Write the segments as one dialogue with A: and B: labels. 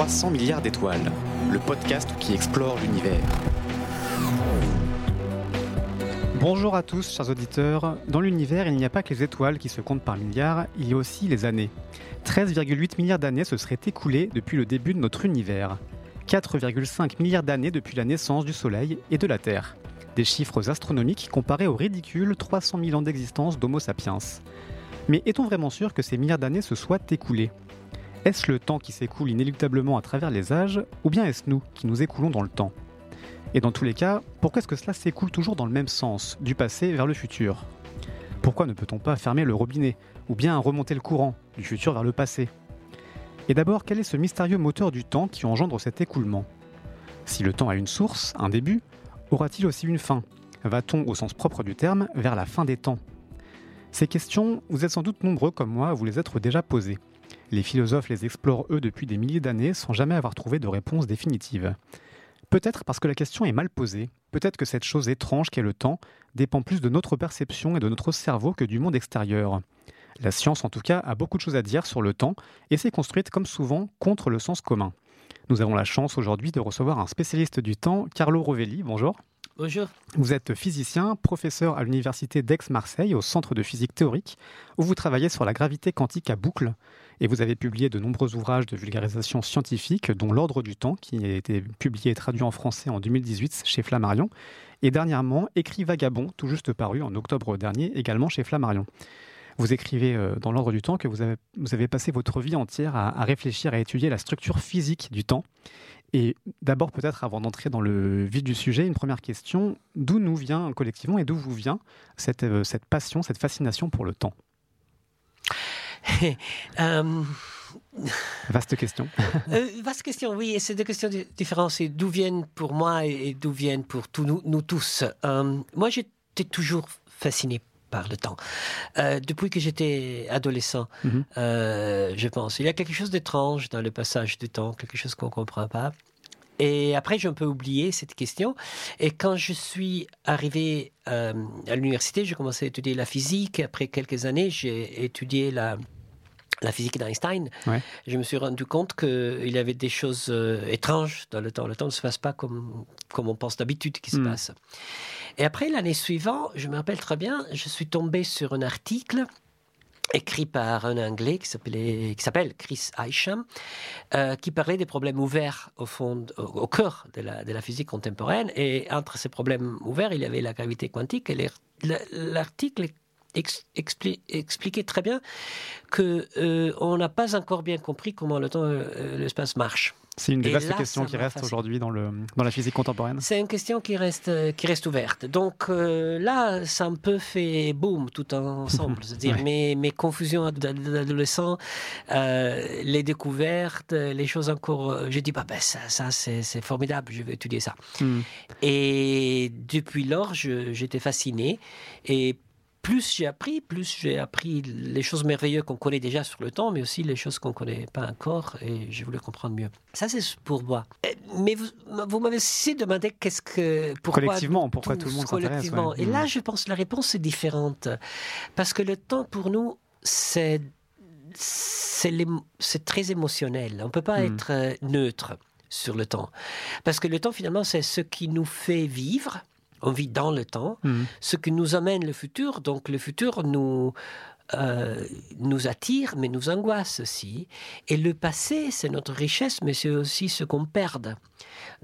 A: Québec Erika présente 300 milliards d'étoiles, le podcast qui explore l'univers.
B: Bonjour à tous, chers auditeurs. Dans l'univers, il n'y a pas que les étoiles qui se comptent par milliards, il y a aussi les années. 13,8 milliards d'années se seraient écoulées depuis le début de notre univers. 4,5 milliards d'années depuis la naissance du Soleil et de la Terre. Des chiffres astronomiques comparés aux ridicules 300 000 ans d'existence d'Homo sapiens. Mais est-on vraiment sûr que ces milliards d'années se soient écoulées? Est-ce le temps qui s'écoule inéluctablement à travers les âges, ou bien est-ce nous qui nous écoulons dans le temps? Et dans tous les cas, pourquoi est-ce que cela s'écoule toujours dans le même sens, du passé vers le futur? Pourquoi ne peut-on pas fermer le robinet, ou bien remonter le courant, du futur vers le passé? Et d'abord, quel est ce mystérieux moteur du temps qui engendre cet écoulement? Si le temps a une source, un début, aura-t-il aussi une fin? Va-t-on, au sens propre du terme, vers la fin des temps? Ces questions, vous êtes sans doute nombreux comme moi à vous les être déjà posées. Les philosophes les explorent eux depuis des milliers d'années sans jamais avoir trouvé de réponse définitive. Peut-être parce que la question est mal posée, peut-être que cette chose étrange qu'est le temps dépend plus de notre perception et de notre cerveau que du monde extérieur. La science en tout cas a beaucoup de choses à dire sur le temps et s'est construite comme souvent contre le sens commun. Nous avons la chance aujourd'hui de recevoir un spécialiste du temps, Carlo Rovelli. Bonjour.
C: Bonjour.
B: Vous êtes physicien, professeur à l'université d'Aix-Marseille au Centre de physique théorique, où vous travaillez sur la gravité quantique à boucle, et vous avez publié de nombreux ouvrages de vulgarisation scientifique, dont L'Ordre du Temps, qui a été publié et traduit en français en 2018 chez Flammarion, et dernièrement Écrit Vagabond, tout juste paru en octobre dernier, également chez Flammarion. Vous écrivez euh, dans l'ordre du temps que vous avez, passé votre vie entière à, réfléchir, à étudier la structure physique du temps. Et d'abord, peut-être avant d'entrer dans le vif du sujet, une première question. D'où nous vient collectivement et d'où vous vient cette, euh, cette passion, cette fascination pour le temps?
C: Euh,
B: Vaste question.
C: euh, vaste question, oui, et c'est deux questions di- différentes. C'est d'où viennent pour moi et, d'où viennent pour nous, nous tous. Euh, moi, j'étais toujours fasciné par le temps. Euh, depuis que j'étais adolescent,
B: Mhm.
C: euh, je pense. Il y a quelque chose d'étrange dans le passage du temps, quelque chose qu'on ne comprend pas. Et après, j'ai un peu oublié cette question. Et quand je suis arrivé euh, à l'université, j'ai commencé à étudier la physique. Après quelques années, j'ai étudié la, la physique d'Einstein.
B: Ouais.
C: Je me suis rendu compte qu'il y avait des choses euh, étranges dans le temps. Le temps ne se passe pas comme, comme on pense d'habitude qu'il se
B: Hmm.
C: passe. Et après, l'année suivante, je me rappelle très bien, je suis tombé sur un article écrit par un Anglais qui s'appelle Chris Isham, euh, qui parlait des problèmes ouverts au fond, au, au cœur de la, de la physique contemporaine. Et entre ces problèmes ouverts, il y avait la gravité quantique. Et l'article ex- expli- expliquait très bien que euh, on n'a pas encore bien compris comment le temps et l'espace marchent.
B: C'est une des vastes questions qui reste aujourd'hui dans, le, dans la physique contemporaine.
C: C'est une question qui reste, euh, qui reste ouverte. Donc euh, là, ça un peu fait boum tout ensemble. C'est-à-dire
B: Ouais.
C: mes, mes confusions d'ad- d'adolescent, euh, les découvertes, euh, les choses encore. euh, J'ai dit, bah, ben, ça, ça c'est formidable, je vais étudier ça.
B: Hmm.
C: Et depuis lors, je- j'étais fasciné. Et plus j'ai appris, plus j'ai appris les choses merveilleuses qu'on connaît déjà sur le temps, mais aussi les choses qu'on ne connaît pas encore. Et je voulais comprendre mieux. Ça, c'est pour moi. Euh, Mais vous, vous m'avez aussi demandé qu'est-ce que. Pourquoi
B: Collectivement, pourquoi tout le monde s'intéresse, ouais.
C: Et
B: Mm.
C: là, je pense que la réponse est différente. Parce que le temps, pour nous, c'est. C'est l'émo- c'est très émotionnel. On ne peut pas
B: Mm.
C: être euh, neutre sur le temps. Parce que le temps, finalement, c'est ce qui nous fait vivre. On vit dans le temps.
B: Hmm.
C: Ce qui nous amène le futur. Donc, le futur nous, euh, nous attire, mais nous angoisse aussi. Et le passé, c'est notre richesse, mais c'est aussi ce qu'on perd.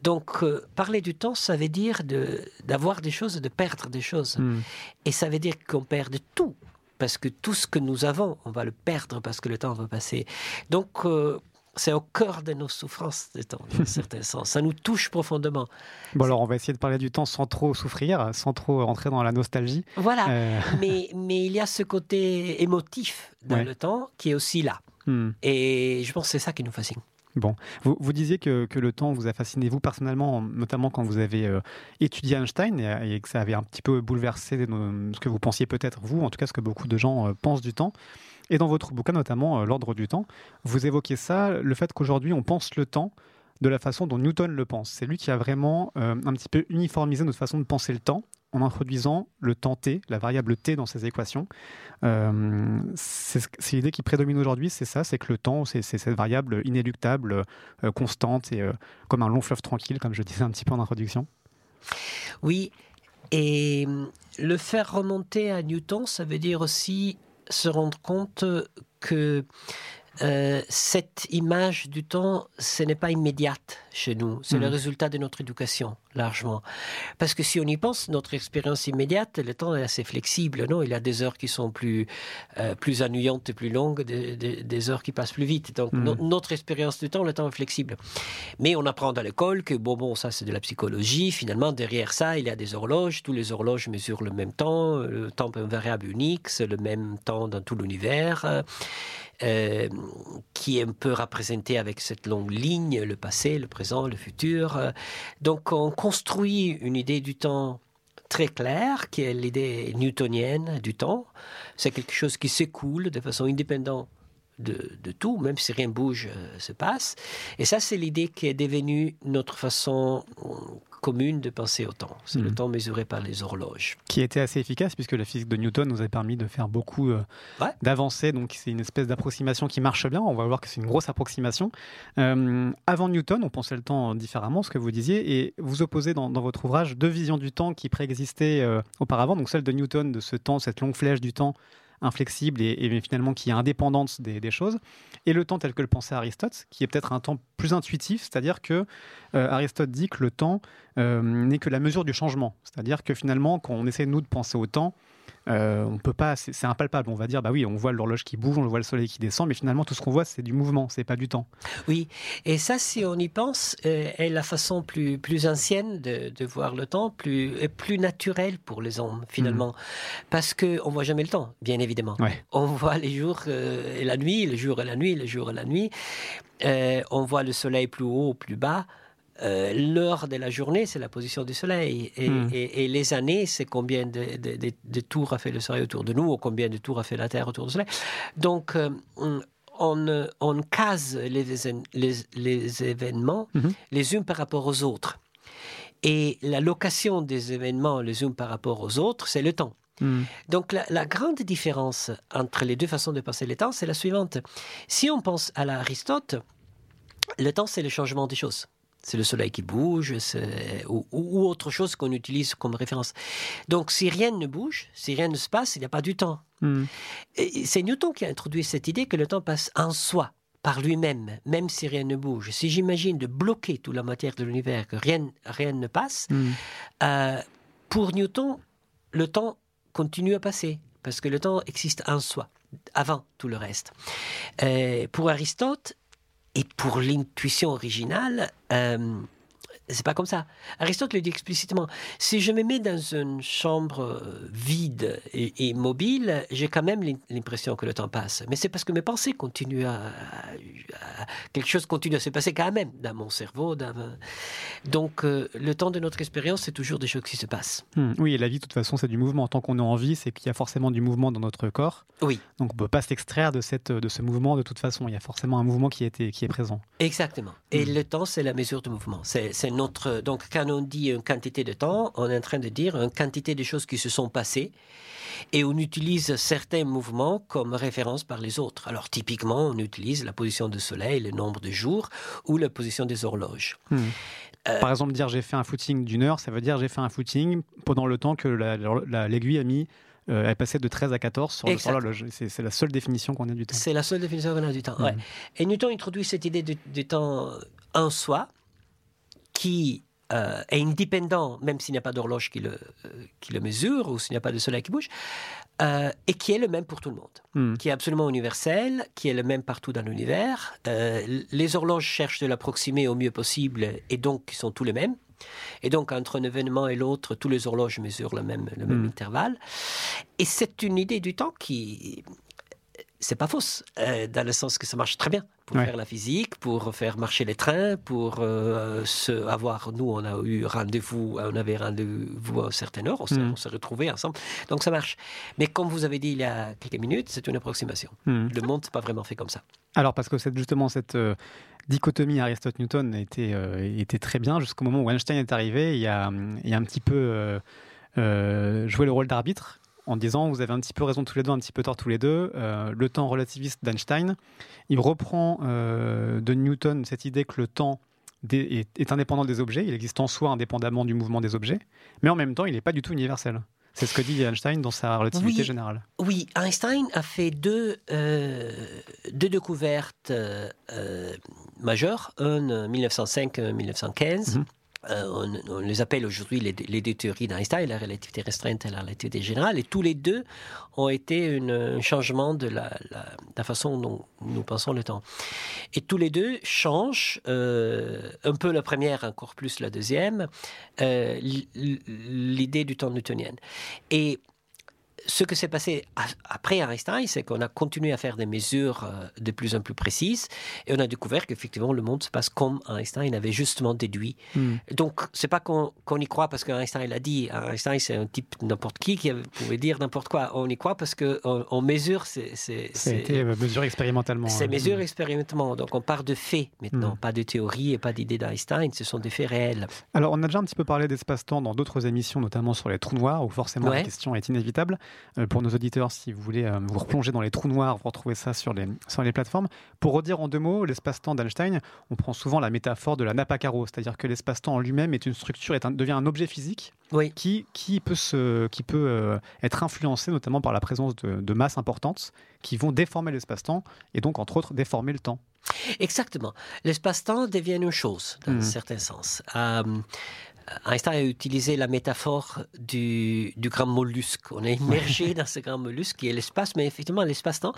C: Donc, euh, parler du temps, ça veut dire de- d'avoir des choses et de perdre des choses.
B: Hmm.
C: Et ça veut dire qu'on perd tout. Parce que tout ce que nous avons, on va le perdre parce que le temps va passer. Donc, euh, c'est au cœur de nos souffrances, dans un certain sens. Ça nous touche profondément.
B: Bon, alors on va essayer de parler du temps sans trop souffrir, sans trop rentrer dans la nostalgie.
C: Voilà.
B: Euh,
C: mais, mais il y a ce côté émotif dans
B: Ouais.
C: le temps qui est aussi là.
B: hmm.
C: Et je pense que c'est ça qui nous fascine.
B: Vous, vous disiez que, que le temps vous a fasciné, vous personnellement, notamment quand vous avez euh, étudié Einstein et, et que ça avait un petit peu bouleversé nos- ce que vous pensiez peut-être, vous, en tout cas ce que beaucoup de gens euh, pensent du temps. Et dans votre bouquin, notamment euh, L'ordre du temps, vous évoquez ça, le fait qu'aujourd'hui on pense le temps de la façon dont Newton le pense. C'est lui qui a vraiment euh, un petit peu uniformisé notre façon de penser le temps en introduisant le temps t, la variable t dans ces équations. Euh, c'est l'idée qui prédomine aujourd'hui, c'est ça, c'est que le temps, c'est cette variable inéluctable, constante et comme un long fleuve tranquille, comme je disais un petit peu en introduction.
C: Oui, et le faire remonter à Newton, ça veut dire aussi se rendre compte que euh, cette image du temps, ce n'est pas immédiate chez nous. C'est le mhm. résultat de notre éducation, largement. Parce que si on y pense, notre expérience immédiate, le temps est assez flexible. Non, il y a des heures qui sont plus, euh, plus ennuyantes et plus longues, des, heures qui passent plus vite. Donc, mhm. notre expérience du temps, le temps est flexible. Mais on apprend à l'école que, bon, bon, ça, c'est de la psychologie. Finalement, derrière ça, il y a des horloges. Tous les horloges mesurent le même temps. Le temps est un variable unique. C'est le même temps dans tout l'univers. Euh, qui est un peu représenté avec cette longue ligne, le passé, le présent, le futur. Donc on construit une idée du temps très claire, qui est l'idée newtonienne du temps. C'est quelque chose qui s'écoule de façon indépendante de, tout, même si rien bouge, euh, se passe. Et ça, c'est l'idée qui est devenue notre façon commune de penser au temps. C'est le hmm. temps mesuré par les horloges.
B: Qui était assez efficace puisque la physique de Newton nous a permis de faire beaucoup euh, d'avancées. Donc c'est une espèce d'approximation qui marche bien. On va voir que c'est une grosse approximation. Euh, avant Newton, on pensait le temps différemment, ce que vous disiez, et vous opposez dans, votre ouvrage deux visions du temps qui préexistaient euh, auparavant. Donc celle de Newton, de ce temps, cette longue flèche du temps inflexible et, finalement qui est indépendante des, choses, et le temps tel que le pensait Aristote, qui est peut-être un temps plus intuitif, c'est-à-dire que euh, Aristote dit que le temps euh, n'est que la mesure du changement, c'est-à-dire que finalement, quand on essaie nous de penser au temps, euh, on peut pas, c'est impalpable. On va dire, bah oui, on voit l'horloge qui bouge, on voit le soleil qui descend, mais finalement tout ce qu'on voit, c'est du mouvement, c'est pas du temps.
C: Oui, et ça, si on y pense, euh, est la façon plus plus ancienne de, de voir le temps, plus plus naturelle pour les hommes finalement, mm. parce que on voit jamais le temps, bien évidemment. On voit les jours euh, et la nuit, le jour et la nuit, le jour et la nuit. on voit le soleil plus haut, plus bas. Euh, l'heure de la journée, c'est la position du Soleil. Et, hmm. les années, c'est combien de, tours a fait le Soleil autour de nous, ou combien de tours a fait la Terre autour du Soleil. Donc, euh, on, on, case les, les, événements hmm. les uns par rapport aux autres. Et la location des événements les uns par rapport aux autres, c'est le temps. Hmm. Donc la, la, grande différence entre les deux façons de passer le temps, c'est la suivante. Si on pense à l'Aristote, le temps, c'est le changement des choses c'est le soleil qui bouge, ou, ou, autre chose qu'on utilise comme référence. Donc si rien ne bouge, si rien ne se passe, il n'y a pas du temps. Hmm. C'est Newton qui a introduit cette idée que le temps passe en soi, par lui-même, même si rien ne bouge. Si j'imagine de bloquer toute la matière de l'univers, que rien, rien ne passe, hmm. euh, pour Newton, le temps continue à passer, parce que le temps existe en soi, avant tout le reste. Euh, pour Aristote, et pour l'intuition originale, euh, c'est pas comme ça. Aristote le dit explicitement. Si je me mets dans une chambre euh, vide et, mobile, j'ai quand même l'impression que le temps passe. Mais c'est parce que mes pensées continuent à, quelque chose continue à se passer quand même dans mon cerveau. Donc euh, le temps de notre expérience, c'est toujours des choses qui se passent.
B: Hmm. oui, et la vie, de toute façon, c'est du mouvement. Tant qu'on est en vie, c'est qu'il y a forcément du mouvement dans notre corps.
C: Oui.
B: Donc on peut pas s'extraire de cette de ce mouvement de toute façon. Il y a forcément un mouvement qui est qui est présent.
C: Exactement. Et hmm. le temps, c'est la mesure du mouvement. C'est donc, quand on dit une quantité de temps, on est en train de dire une quantité de choses qui se sont passées et on utilise certains mouvements comme référence par les autres. Alors, typiquement, on utilise la position du soleil, le nombre de jours ou la position des horloges.
B: Hmm. Euh, par exemple, dire j'ai fait un footing d'une heure, ça veut dire j'ai fait un footing pendant le temps que l'aiguille a mis euh, elle passait de 13 à 14 sur l'horloge. C'est la seule définition qu'on a du temps.
C: C'est la seule définition qu'on a du temps, ouais. Hmm. Et Newton introduit cette idée du temps en soi, qui euh, est indépendant, même s'il n'y a pas d'horloge qui le, euh, qui le mesure ou s'il n'y a pas de soleil qui bouge, euh, et qui est le même pour tout le monde, hmm. qui est absolument universel, qui est le même partout dans l'univers. les horloges cherchent de l'approximer au mieux possible et donc ils sont tous les mêmes. Et donc, entre un événement et l'autre, tous les horloges mesurent le même, le même hmm. intervalle. Et c'est une idée du temps qui, c'est pas fausse, dans le sens que ça marche très bien pour faire la physique, pour faire marcher les trains, pour euh, se avoir. Nous, on a eu rendez-vous, on avait rendez-vous à une certaine heure, on s'est, mm. retrouvés ensemble. Donc ça marche. Mais comme vous avez dit il y a quelques minutes, c'est une approximation. Mm. Le monde n'est pas vraiment fait comme ça.
B: Alors, parce que c'est justement cette. Euh, dichotomie Aristote-Newton était, euh, était très bien jusqu'au moment où Einstein est arrivé. Il y a, il y a un petit peu jouer le rôle d'arbitre en disant vous avez un petit peu raison tous les deux, un petit peu tort tous les deux. le temps relativiste d'Einstein, il reprend de Newton cette idée que le temps est, indépendant des objets, il existe en soi indépendamment du mouvement des objets, mais en même temps il n'est pas du tout universel. C'est ce que dit Einstein dans sa relativité générale.
C: Oui, Einstein a fait deux, euh, deux découvertes euh, majeures, une en 1905-1915. Euh, on, les appelle aujourd'hui les, deux théories d'Einstein, la relativité restreinte et la relativité générale, et tous les deux ont été un changement de la, façon dont nous pensons le temps. Et tous les deux changent, euh, un peu la première, encore plus la deuxième, euh, l'idée du temps newtonien. Et ce que s'est passé après Einstein, c'est qu'on a continué à faire des mesures euh, de plus en plus précises et on a découvert qu'effectivement le monde se passe comme Einstein avait justement déduit. Hmm. Donc c'est pas qu'on y croit parce qu'Einstein l'a dit. Einstein c'est un type n'importe qui qui pouvait dire n'importe quoi. On y croit parce que on, mesure. C'est
B: ça a été euh, mesuré expérimentalement.
C: C'est hein. mesuré expérimentalement. Donc on part de faits maintenant, hmm. pas de théories et pas d'idées d'Einstein. Ce sont des faits réels.
B: Alors on a déjà un petit peu parlé d'espace-temps dans d'autres émissions, notamment sur les trous noirs où forcément la question est inévitable. Euh, pour nos auditeurs, si vous voulez euh, vous replonger dans les trous noirs, vous retrouvez ça sur les, sur les plateformes. Pour redire en deux mots, l'espace-temps d'Einstein, on prend souvent la métaphore de la nappe à carreaux, c'est-à-dire que l'espace-temps en lui-même est une structure, est devient un objet physique qui, qui peut, se, qui peut euh, être influencé notamment par la présence de, de masses importantes qui vont déformer l'espace-temps et donc entre autres déformer le temps.
C: Exactement. L'espace-temps devient une chose, dans mmh. un certain sens. Einstein a utilisé la métaphore du, grand mollusque. On est immergé dans ce grand mollusque qui est l'espace, mais effectivement l'espace-temps.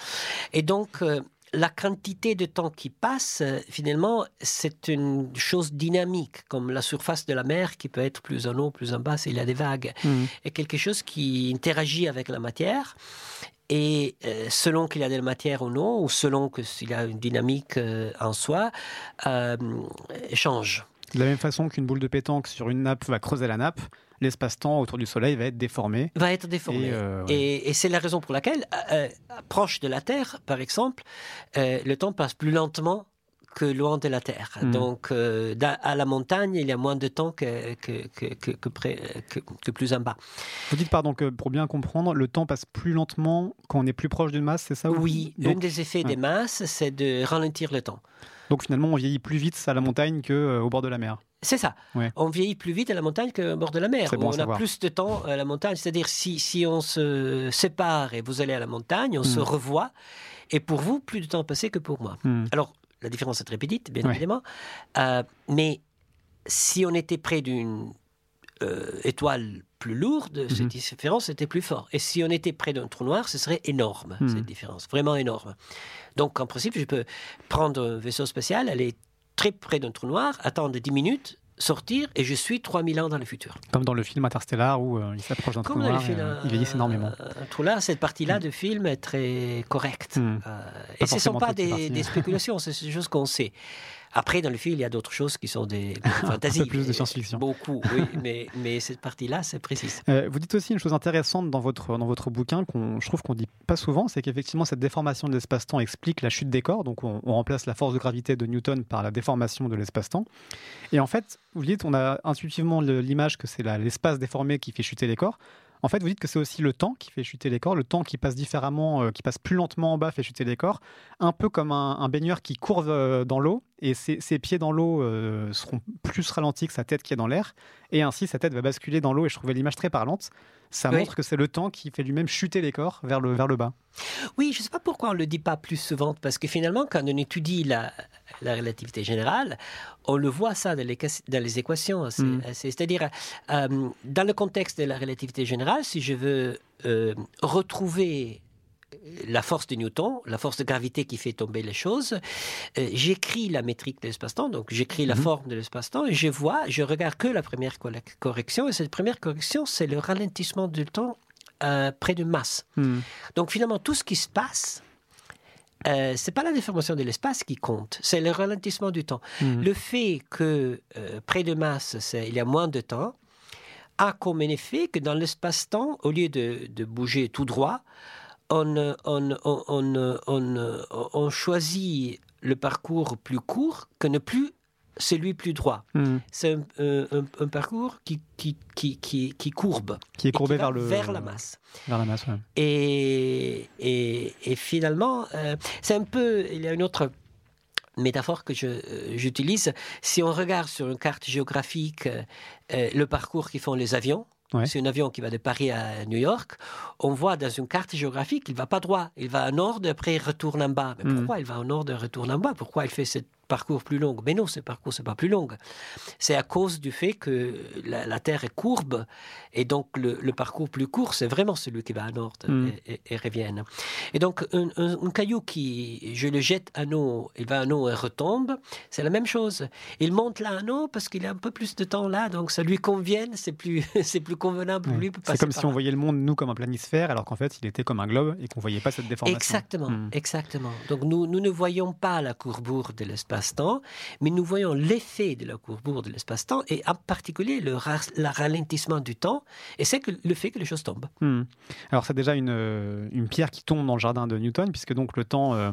C: Et donc, euh, la quantité de temps qui passe, euh, finalement, c'est une chose dynamique, comme la surface de la mer qui peut être plus en haut, plus en bas, s'il y a des vagues. Mm. Et quelque chose qui interagit avec la matière. Et euh, selon qu'il y a de la matière ou non, ou selon qu'il y a une dynamique en soi, change.
B: De la même façon qu'une boule de pétanque sur une nappe va creuser la nappe, l'espace-temps autour du Soleil va être déformé.
C: Va être déformé. Et, euh, c'est la raison pour laquelle, euh, euh, proche de la Terre, par exemple, le temps passe plus lentement que loin de la Terre. Hmm. Donc, à la montagne, il y a moins de temps que, que, que, que, plus en bas.
B: Vous dites, pardon, que pour bien comprendre, le temps passe plus lentement quand on est plus proche d'une masse, c'est ça
C: Oui, un des effets des masses, c'est de ralentir le temps.
B: Donc finalement, on vieillit plus vite à la montagne qu'au euh, bord de la mer.
C: C'est ça. On vieillit plus vite à la montagne qu'au bord de la mer. on a plus de temps à la montagne. C'est-à-dire, si, si on se sépare et vous allez à la montagne, on se hmm. revoit. Et pour vous, plus de temps passé que pour moi. Hmm. Alors, la différence est très petite, bien évidemment. Euh, mais si on était près d'une euh, étoile plus lourde, cette hmm. différence était plus forte. Et si on était près d'un trou noir, ce serait énorme, cette différence, vraiment énorme. Donc, en principe, je peux prendre un vaisseau spatial, aller très près d'un trou noir, attendre 10 minutes, sortir et je suis 3000 ans dans le futur.
B: Comme dans le film Interstellar où euh, il s'approche d'un trou noir, euh, il vieillit énormément.
C: Un trou là, cette partie-là mm. de film est très correcte. Mm. Euh, et ce ne sont pas des, des, spéculations, c'est des choses qu'on sait. Après, dans le film, il y a d'autres choses qui sont des, fantasies.
B: Un peu plus de science-fiction.
C: Beaucoup, oui, mais, mais cette partie-là, c'est précis.
B: Euh, vous dites aussi une chose intéressante dans votre, dans votre bouquin, qu'on, je trouve qu'on dit pas souvent, c'est qu'effectivement, cette déformation de l'espace-temps explique la chute des corps. Donc, on, remplace la force de gravité de Newton par la déformation de l'espace-temps. Et en fait, vous dites, on a intuitivement l'image que c'est l'espace déformé qui fait chuter les corps. En fait, vous dites que c'est aussi le temps qui fait chuter les corps, le temps qui passe différemment, euh, qui passe plus lentement en bas fait chuter les corps, un peu comme un, baigneur qui courve euh, dans l'eau et ses, pieds dans l'eau euh, seront plus ralentis que sa tête qui est dans l'air, et ainsi sa tête va basculer dans l'eau. Et je trouvais l'image très parlante ça montre que c'est le temps qui fait lui-même chuter les corps vers le, vers le bas.
C: Oui, je ne sais pas pourquoi on ne le dit pas plus souvent, parce que finalement, quand on étudie la, la relativité générale, on le voit ça dans les, dans les équations. Mm. C'est-à-dire, euh, dans le contexte de la relativité générale, si je veux euh, retrouver la force de Newton, la force de gravité qui fait tomber les choses. Euh, j'écris la métrique de l'espace-temps, donc j'écris la mhm. forme de l'espace-temps et je vois, je regarde que la première correction et cette première correction, c'est le ralentissement du temps euh, près de masse. Mhm. Donc finalement, tout ce qui se passe, euh, c'est pas la déformation de l'espace qui compte, c'est le ralentissement du temps. Mhm. Le fait que euh, près de masse, il y a moins de temps, a comme effet que dans l'espace-temps, au lieu de bouger tout droit, on, on, choisit le parcours plus court que ne plus celui plus droit.
B: Hmm.
C: C'est un, un- un- un parcours qui, qui, qui, qui, qui courbe.
B: Qui est courbé vers le
C: vers la masse.
B: Vers la masse, ouais.
C: Et, et, et finalement, euh, c'est un peu. Il y a une autre métaphore que euh, j'utilise. Si on regarde sur une carte géographique euh, le parcours qu'ils font les avions,
B: Ouais.
C: c'est un avion qui va de Paris à New York, on voit dans une carte géographique qu'il va pas droit. Il va à nord, et après il retourne en bas. Mais
B: Mm.
C: pourquoi il va au nord et retourne en bas? Pourquoi il fait ce parcours plus long Mais non, ce parcours, c'est pas plus long. C'est à cause du fait que la, la Terre est courbe et donc le, le parcours plus court, c'est vraiment celui qui va à nord
B: Mm.
C: et, et- et revienne. Et donc un, un- un caillou qui, je le jette à eau, il va à eau et retombe, c'est la même chose. Il monte là à eau parce qu'il a un peu plus de temps là, donc ça lui convient, c'est plus, c'est plus convenable pour lui.
B: C'est comme si on voyait le monde, nous, comme un planisphère, alors qu'en fait, il était comme un globe et qu'on voyait pas cette déformation.
C: Exactement,
B: Hmm.
C: exactement. Donc nous, nous ne voyons pas la courbure de l'espace-temps, mais nous voyons l'effet de la courbure de l'espace-temps et en particulier le, ra- le ralentissement du temps, et c'est le fait que les choses tombent.
B: Hmm. Alors c'est déjà une, euh, une pierre qui tombe dans le jardin de Newton, puisque donc le temps euh,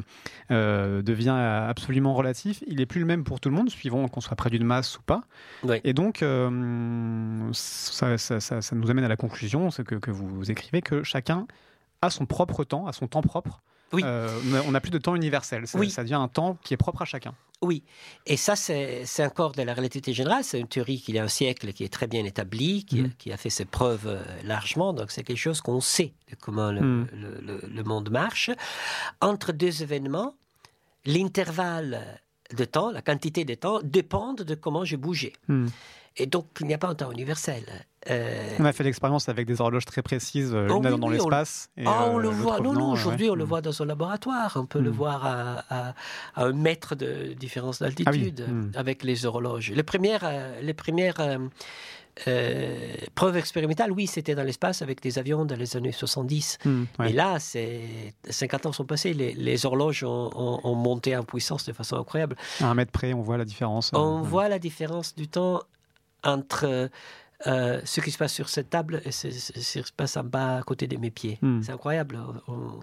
B: euh, devient absolument relatif. Il n'est plus le même pour tout le monde, suivant qu'on soit près d'une masse ou pas.
C: Oui.
B: Et donc euh, ça, ça- ça- ça nous amène à la conclusion, ce que, que vous écrivez, que chacun a son propre temps, a son temps propre.
C: Oui.
B: Euh, on n'a plus de temps universel. Ça,
C: Oui.
B: ça devient un temps qui est propre à chacun.
C: Oui, et ça, c'est encore de la relativité générale. C'est une théorie qu'il y a un siècle qui est très bien établie, qui,
B: Mhm.
C: qui a fait ses preuves euh, largement. Donc, c'est quelque chose qu'on sait de comment le,
B: Mhm.
C: le- le- le monde marche. Entre deux événements, l'intervalle de temps, la quantité de temps, dépendent de comment j'ai bougé.
B: Hmm.
C: Et donc, il n'y a pas un temps universel. Euh,
B: On a fait l'expérience avec des horloges très précises, euh,
C: Oh oui,
B: dans
C: oui, on-
B: l'espace. et,
C: Ah, on
B: euh,
C: le voit. Non, non, aujourd'hui,
B: ouais.
C: on le voit dans un laboratoire. On peut le
B: Mm.
C: voir à, à- à un mètre de différence
B: Ah oui,
C: d'altitude
B: mm.
C: avec les horloges. Les premières, les premières euh, preuves expérimentales, oui, c'était dans l'espace avec des avions dans les années 70.
B: Hmm, ouais.
C: Et là, c'est 50 ans sont passés. Les, les horloges ont, ont- ont monté en puissance de façon incroyable.
B: À un mètre près, on voit la différence. euh,
C: On
B: ouais.
C: voit la différence du temps entre euh, ce qui se passe sur cette table et ce, ce- ce qui se passe en bas à côté de mes pieds.
B: Hmm.
C: C'est incroyable. On, on-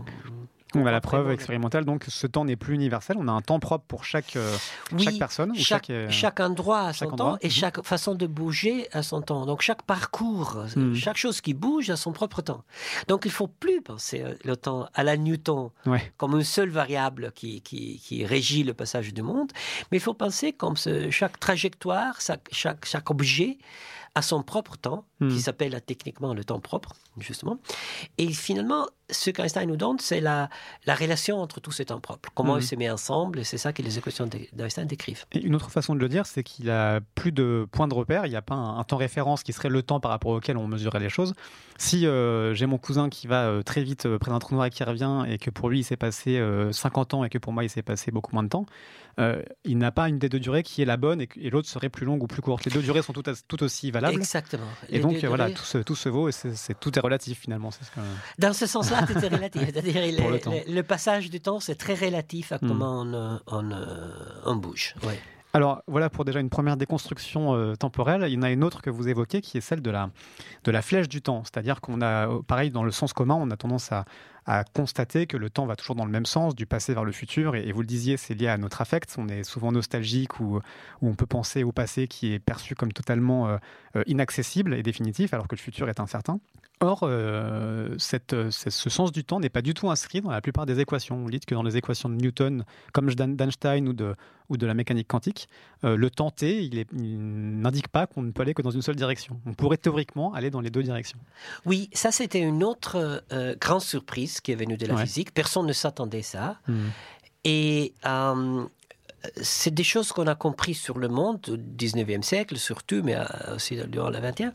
B: On a la preuve expérimentale, donc ce temps n'est plus universel. On a un temps propre pour chaque, euh,
C: Oui,
B: chaque personne. ou
C: chaque,
B: euh,
C: chaque endroit a son temps et
B: mhm.
C: chaque façon de bouger a son temps. Donc chaque parcours,
B: Mhm.
C: chaque chose qui bouge a son propre temps. Donc il faut plus penser le temps à la Newton
B: Ouais.
C: comme une seule variable qui, qui, qui régit le passage du monde, mais il faut penser comme ce- chaque trajectoire, chaque objet a son propre temps, Qui s'appelle euh, techniquement le temps propre, justement. Et finalement, ce qu'Einstein nous donne, c'est la, la relation entre tous ces temps propres. Comment
B: Mhm.
C: ils se mettent ensemble, et c'est ça que les équations d'E- d'Einstein décrivent.
B: Et une autre façon de le dire, c'est qu'il a plus de points de repère. Il n'y a pas un, un temps référence qui serait le temps par rapport auquel on mesurait les choses. Si euh, j'ai mon cousin qui va euh, très vite euh, près d'un trou noir et qui revient, et que pour lui il s'est passé euh, 50 ans et que pour moi il s'est passé beaucoup moins de temps, il n'a pas une des deux durées qui est la bonne et, l'autre serait plus longue ou plus courte. Les deux durées sont tout, à- tout aussi valables.
C: Exactement.
B: Et
C: Les
B: donc euh, voilà, tout se, tout se vaut et c'est tout est relatif finalement. c'est ce que-
C: Dans ce sens-là, tout est relatif. C'est-à-dire le, passage du temps, c'est très relatif à
B: Hmm.
C: comment on, euh, on, euh, on bouge. Ouais.
B: Alors voilà pour déjà une première déconstruction euh, temporelle. Il y en a une autre que vous évoquez qui est celle de la, de la flèche du temps. C'est-à-dire qu'on a, euh, pareil, dans le sens commun, on a tendance à, constater que le temps va toujours dans le même sens, du passé vers le futur. Et, vous le disiez, c'est lié à notre affect. On est souvent nostalgique ou, on peut penser au passé qui est perçu comme totalement euh, inaccessible et définitif, alors que le futur est incertain. Or, euh, cette, ce sens du temps n'est pas du tout inscrit dans la plupart des équations. Vous dites que dans les équations de Newton, comme d'Einstein ou de, ou de la mécanique quantique, euh, le temps t, il, n'indique pas qu'on ne peut aller que dans une seule direction. On pourrait théoriquement aller dans les deux directions.
C: Oui, ça c'était une autre euh, grande surprise qui est venue de la
B: Ouais.
C: physique. Personne ne s'attendait à ça. Et euh, c'est des choses qu'on a compris sur le monde au 19e siècle, surtout, mais euh, aussi durant le 21.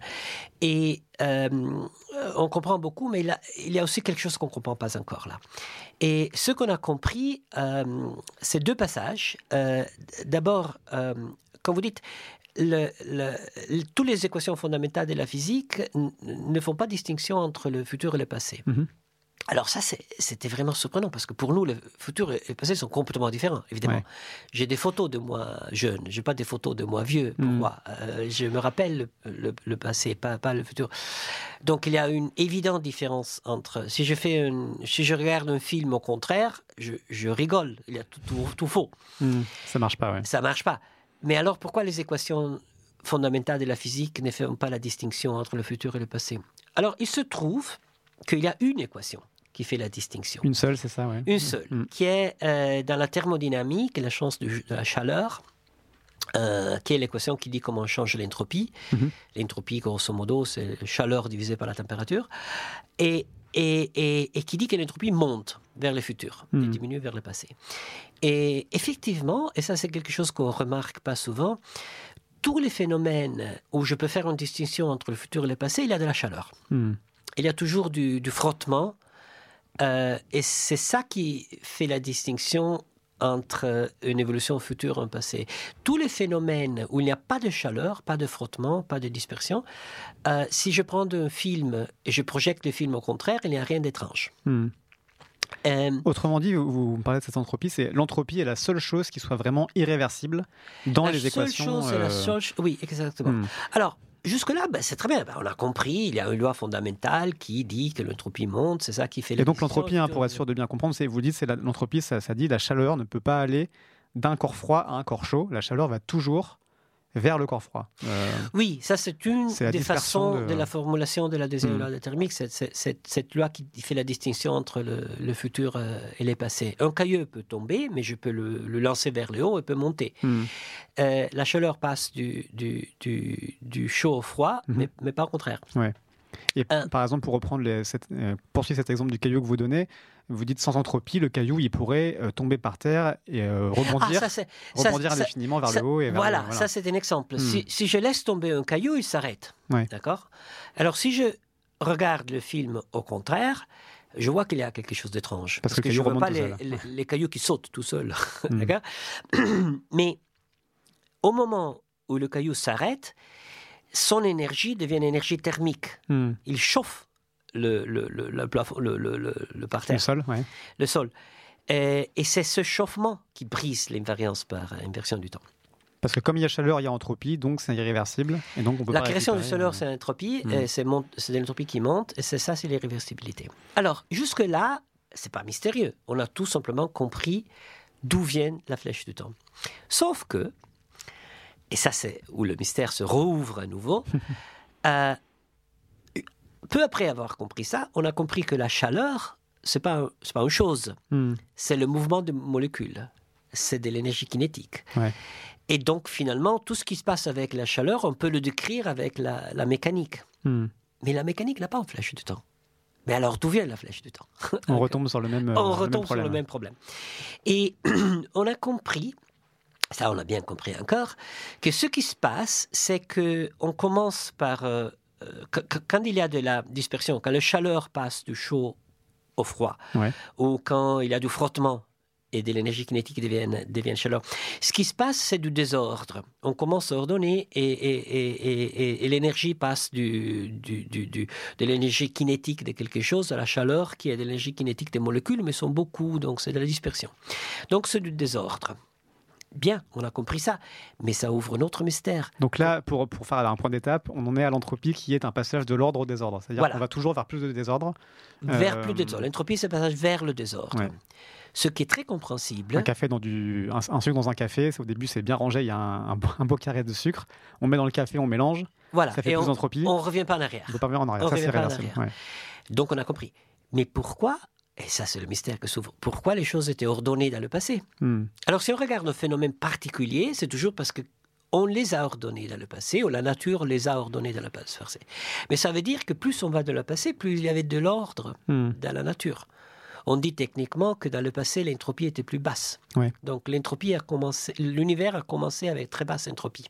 C: Et euh, on comprend beaucoup, mais il, y a aussi quelque chose qu'on ne comprend pas encore là. Et ce qu'on a compris, euh, c'est deux passages. D'abord, quand vous dites, le, toutes les équations fondamentales de la physique ne font pas distinction entre le futur et le passé.
B: Mhm.
C: Alors ça, c'était vraiment surprenant parce que pour nous, le futur et le passé sont complètement différents, évidemment.
B: Ouais.
C: J'ai des photos de moi jeune, j'ai pas des photos de moi vieux. Pourquoi Euh, Je me rappelle le, le- le passé, pas, pas le futur. Donc il y a une évidente différence entre si je fais une, si je regarde un film au contraire, je, je rigole. Il y a tout, tout, tout faux.
B: Hmm, Ça marche pas, ouais.
C: Ça marche pas. mais alors pourquoi les équations fondamentales de la physique ne font pas la distinction entre le futur et le passé? Alors il se trouve qu'il y a une équation qui fait la distinction.
B: Une seule, c'est ça, oui.
C: Une seule,
B: Mm.
C: qui est euh, dans la thermodynamique, la chance de, de la chaleur, euh, qui est l'équation qui dit comment on change l'entropie.
B: Mhm.
C: L'entropie, grosso modo, c'est la chaleur divisée par la température. Et, et, et, et qui dit que l'entropie monte vers le futur et
B: Mhm.
C: diminue vers le passé. Et effectivement, et ça c'est quelque chose qu'on remarque pas souvent, tous les phénomènes où je peux faire une distinction entre le futur et le passé, il y a de la chaleur
B: Hmm.
C: il y a toujours du, du frottement. Euh, et c'est ça qui fait la distinction entre une évolution future et un passé. Tous les phénomènes où il n'y a pas de chaleur, pas de frottement, pas de dispersion, euh, si je prends un film et je projette le film au contraire, il n'y a rien d'étrange.
B: Hmm.
C: Euh,
B: Autrement dit, vous, me parlez de cette entropie, c'est l'entropie est la seule chose qui soit vraiment irréversible dans
C: la
B: les
C: seule
B: équations.
C: chose, c'est la
B: euh,
C: seule Oui, exactement.
B: hmm.
C: Alors, jusque-là, ben, c'est très bien. Ben, on a compris, il y a une loi fondamentale qui dit que l'entropie monte, c'est ça qui fait
B: Et donc l'entropie, hein, pour être sûr de bien comprendre, c'est vous dites, c'est l'entropie, ça, ça dit la chaleur ne peut pas aller d'un corps froid à un corps chaud. La chaleur va toujours vers le corps froid. Euh,
C: Oui, ça c'est une des façons de...
B: de-
C: la formulation de la deuxième
B: Hmm.
C: loi de thermique, cette loi qui fait la distinction entre le, le futur euh, et les passés. Un caillou peut tomber, mais je peux le, le lancer vers le haut et peut monter.
B: hmm.
C: Euh, la chaleur passe du, du, du, du chaud au froid, mais, mais pas au contraire.
B: Et
C: Euh.
B: par exemple, pour reprendre les, cette, euh, poursuivre cet exemple du caillou que vous donnez, vous dites sans entropie, le caillou, il pourrait euh, tomber par terre et
C: Ah,
B: rebondir,
C: ça c'est ça-
B: rebondir
C: ça-
B: indéfiniment vers le haut et vers
C: voilà,
B: le,
C: ça c'est un exemple.
B: Hmm.
C: Si, si je laisse tomber un caillou, il s'arrête.
B: Ouais.
C: D'accord? Alors si je regarde le film au contraire, je vois qu'il y a quelque chose d'étrange.
B: Parce que
C: je
B: caillou
C: vois pas les,
B: seul.
C: les- les cailloux qui sautent tout seuls. D'accord? Mais au moment où le caillou s'arrête, son énergie devient une énergie thermique.
B: Hmm.
C: Il chauffe le, le, le, le plafond, le, le, le, le parterre
B: Le sol, ouais.
C: le sol. Et, et c'est ce chauffement qui brise l'invariance par inversion du temps.
B: Parce que comme il y a chaleur, il y a entropie, donc c'est irréversible. Et donc on peut
C: La
B: pas
C: création de
B: récupérer,
C: chaleur,
B: euh,
C: c'est l'entropie,
B: Mm.
C: et c'est mon- l'entropie qui monte, et c'est ça, c'est l'irréversibilité. Alors, jusque-là, c'est pas mystérieux. On a tout simplement compris d'où vient la flèche du temps. Sauf que, et ça, c'est où le mystère se rouvre à nouveau, euh, peu après avoir compris ça, on a compris que la chaleur, c'est pas, un- c'est pas une chose.
B: hmm.
C: c'est le mouvement de molécules. C'est de l'énergie kinétique.
B: Ouais.
C: Et donc, finalement, tout ce qui se passe avec la chaleur, on peut le décrire avec la, la mécanique.
B: Hmm.
C: Mais la mécanique n'a pas une flèche du temps. Mais alors, d'où vient la flèche du temps?
B: On retombe sur le même. euh,
C: On
B: le même
C: retombe sur le
B: problème.
C: même problème. Et on a compris, ça on a bien compris encore, que ce qui se passe, c'est que on commence par euh, euh, qu- qu- quand il y a de la dispersion, quand la chaleur passe du chaud au froid,
B: Ouais.
C: ou quand il y a du frottement et de l'énergie kinétique qui devient, devient chaleur. Ce qui se passe, c'est du désordre. On commence à ordonner et, et, et, et, et- et l'énergie passe du, du, du, du- de l'énergie kinétique de quelque chose à la chaleur qui est de l'énergie kinétique des molécules, mais sont beaucoup, donc c'est de la dispersion. Donc c'est du désordre. Bien, on a compris ça, mais ça ouvre un autre mystère.
B: Donc là, pour, pour faire un point d'étape, on en est à l'entropie qui est un passage de l'ordre au désordre. C'est-à-dire
C: Voilà.
B: qu'on va toujours vers plus de désordre.
C: Vers
B: Euh,
C: plus de désordre. L'entropie, c'est le passage vers le désordre.
B: Ouais.
C: Ce qui est très compréhensible.
B: Un café dans du, un, un sucre dans un café, au début c'est bien rangé, il y a un, un beau- un beau carré de sucre. On met dans le café, on mélange,
C: Voilà.
B: ça fait
C: Et
B: plus
C: on
B: d'entropie.
C: ne revient pas en arrière.
B: On peut pas revenir en arrière.
C: on
B: Ça
C: revient
B: c'est réversible.
C: arrière.
B: ouais.
C: Donc on a compris. Mais pourquoi, et ça c'est le mystère que s'ouvre, pourquoi les choses étaient ordonnées dans le passé
B: Hmm.
C: Alors si on regarde un phénomène particulier, c'est toujours parce que on les a ordonnés dans le passé, ou la nature les a ordonnés dans le passé. Mais ça veut dire que plus on va dans le passé, plus il y avait de l'ordre
B: Hmm.
C: dans la nature. On dit techniquement que dans le passé, l'entropie était plus basse.
B: Ouais.
C: Donc l'entropie a commencé, l'univers a commencé avec très basse entropie.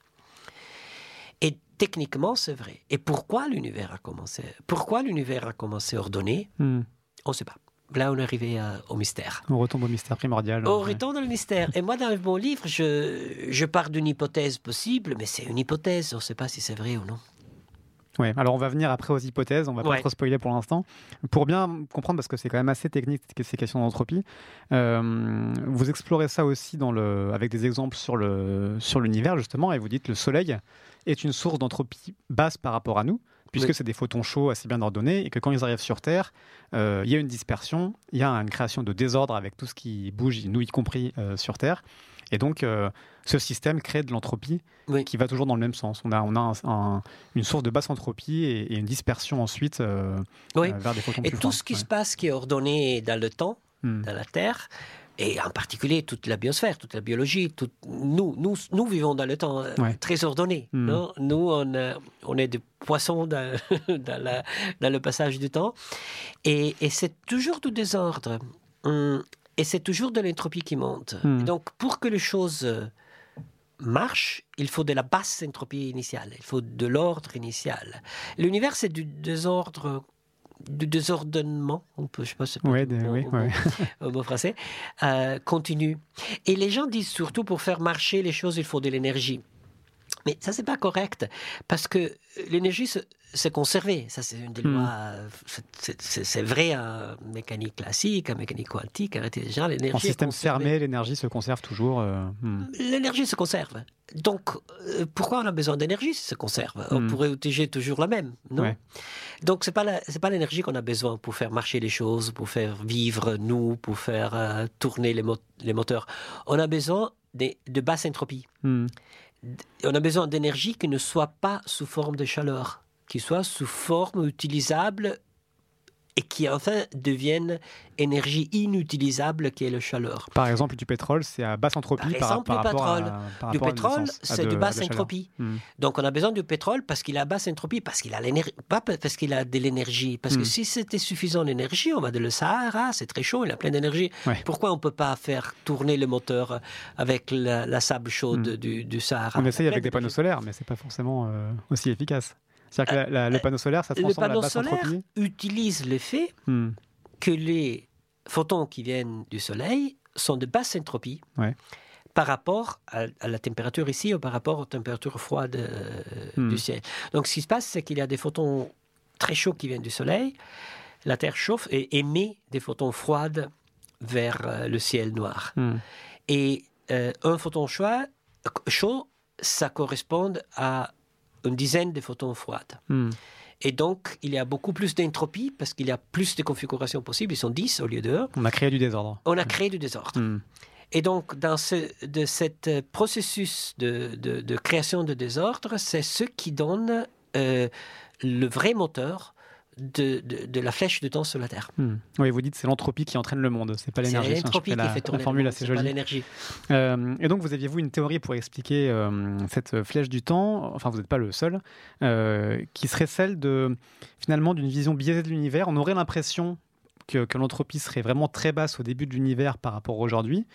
C: Et techniquement, c'est vrai. Et pourquoi l'univers a commencé Pourquoi l'univers a commencé ordonné?
B: Hmm.
C: On ne sait pas. Là, on est arrivé à- au mystère.
B: On retombe au mystère primordial. Ouais.
C: retour dans le mystère. Et moi, dans mon livre, je, je pars d'une hypothèse possible, mais c'est une hypothèse. On ne sait pas si c'est vrai ou non.
B: Ouais, alors on va venir après aux hypothèses, on va pas
C: Ouais.
B: trop spoiler pour l'instant. Pour bien comprendre, parce que c'est quand même assez technique ces questions d'entropie, euh, vous explorez ça aussi dans le, avec des exemples sur le sur l'univers justement, et vous dites le Soleil est une source d'entropie basse par rapport à nous, puisque
C: Oui.
B: c'est des photons chauds assez bien ordonnés, et que quand ils arrivent sur Terre, euh, il y a une dispersion, il y a une création de désordre avec tout ce qui bouge, nous y compris euh, sur Terre. Et donc, euh, ce système crée de l'entropie
C: Oui.
B: qui va toujours dans le même sens. On a, on a un- un- une source de basse entropie et, et une dispersion ensuite
C: Oui.
B: vers des photons
C: Et
B: plus
C: tout
B: fins.
C: ce qui
B: Ouais.
C: se passe qui est ordonné dans le temps,
B: Hmm.
C: dans la Terre, et en particulier toute la biosphère, toute la biologie, tout- nous, nous, nous vivons dans le temps euh,
B: Ouais.
C: très ordonné.
B: Mm.
C: non? Nous, on, euh, on est des poissons dans, dans, la- dans le passage du temps. Et, et c'est toujours du désordre. Hum, Et c'est toujours de l'entropie qui monte.
B: Mm.
C: Et donc, pour que les choses euh, marchent, il faut de la basse entropie initiale. Il faut de l'ordre initial. L'univers, c'est du désordre du désordonnement, on peut, je sais pas, c'est
B: Ouais, des-
C: mot-
B: oui,
C: mot-
B: ouais.
C: mot français, euh, continu. Et les gens disent surtout pour faire marcher les choses, il faut de l'énergie. Mais ça, c'est pas correct, parce que l'énergie se, se conserver. Ça, c'est une des
B: Hmm.
C: lois. euh, c'est- vrai en mécanique classique, en mécanique quantique, en réalité générale, l'énergie.
B: En système
C: conservée.
B: fermé, l'énergie se conserve toujours. euh, hmm.
C: L'énergie se conserve. Donc, euh, pourquoi on a besoin d'énergie si ça se conserve? On
B: Hmm.
C: pourrait utiliser toujours la même, non?
B: Ouais.
C: Donc, ce n'est pas l'énergie qu'on a besoin pour faire marcher les choses, pour faire vivre nous, pour faire euh, tourner les, mo- les moteurs. On a besoin de basse entropie. On a besoin d'énergie qui ne soit pas sous forme de chaleur, qui soit sous forme utilisable et qui enfin devienne énergie inutilisable qui est la chaleur.
B: Par exemple, du pétrole, c'est à basse entropie
C: Par exemple,
B: par
C: le
B: à,
C: pétrole.
B: par
C: Du
B: rapport à une
C: pétrole, c'est
B: de-
C: basse
B: de
C: entropie.
B: Hmm.
C: Donc on a besoin du pétrole parce qu'il a basse entropie, parce qu'il a l'énergie, pas parce qu'il a de l'énergie. Parce que
B: Hmm.
C: si c'était suffisant d'énergie, on va de le Sahara, c'est très chaud, il a plein d'énergie.
B: Ouais.
C: Pourquoi on peut pas faire tourner le moteur avec la, la sable chaude
B: Hmm.
C: du, du Sahara?
B: On essaye avec des panneaux solaires, mais c'est pas forcément euh, aussi efficace. C'est-à-dire que la- la- le panneau solaire, ça
C: Le
B: transforme la
C: panneau solaire utilise le fait
B: Hmm.
C: que les photons qui viennent du Soleil sont de basse entropie
B: Ouais.
C: par rapport à, à la température ici ou par rapport aux températures froides euh,
B: Hmm.
C: du ciel. Donc ce qui se passe, c'est qu'il y a des photons très chauds qui viennent du Soleil, la Terre chauffe et émet des photons froides vers euh, le ciel noir.
B: Hmm.
C: Et euh, un photon chaud, chaud, ça correspond à une dizaine de photons froides.
B: Hmm.
C: Et donc, il y a beaucoup plus d'entropie parce qu'il y a plus de configurations possibles. Ils sont 10 au lieu de 1.
B: On a créé du désordre.
C: On a créé du désordre.
B: Hmm.
C: Et donc, dans ce de euh, processus de, de- de création de désordre, c'est ce qui donne euh, le vrai moteur de, de- de la flèche de temps sur la Terre.
B: Hmm. Oui, vous dites c'est l'entropie qui entraîne le monde, c'est pas
C: C'est
B: l'énergie.
C: l'entropie
B: Je
C: qui
B: la,
C: fait tourner
B: la
C: le
B: formule
C: c'est pas
B: jolie.
C: l'énergie.
B: Euh, et donc, vous aviez-vous une théorie pour expliquer euh, cette flèche du temps Enfin, vous n'êtes pas le seul, euh, qui serait celle de finalement d'une vision biaisée de l'univers? On aurait l'impression que, que l'entropie serait vraiment très basse au début de l'univers par rapport à aujourd'hui,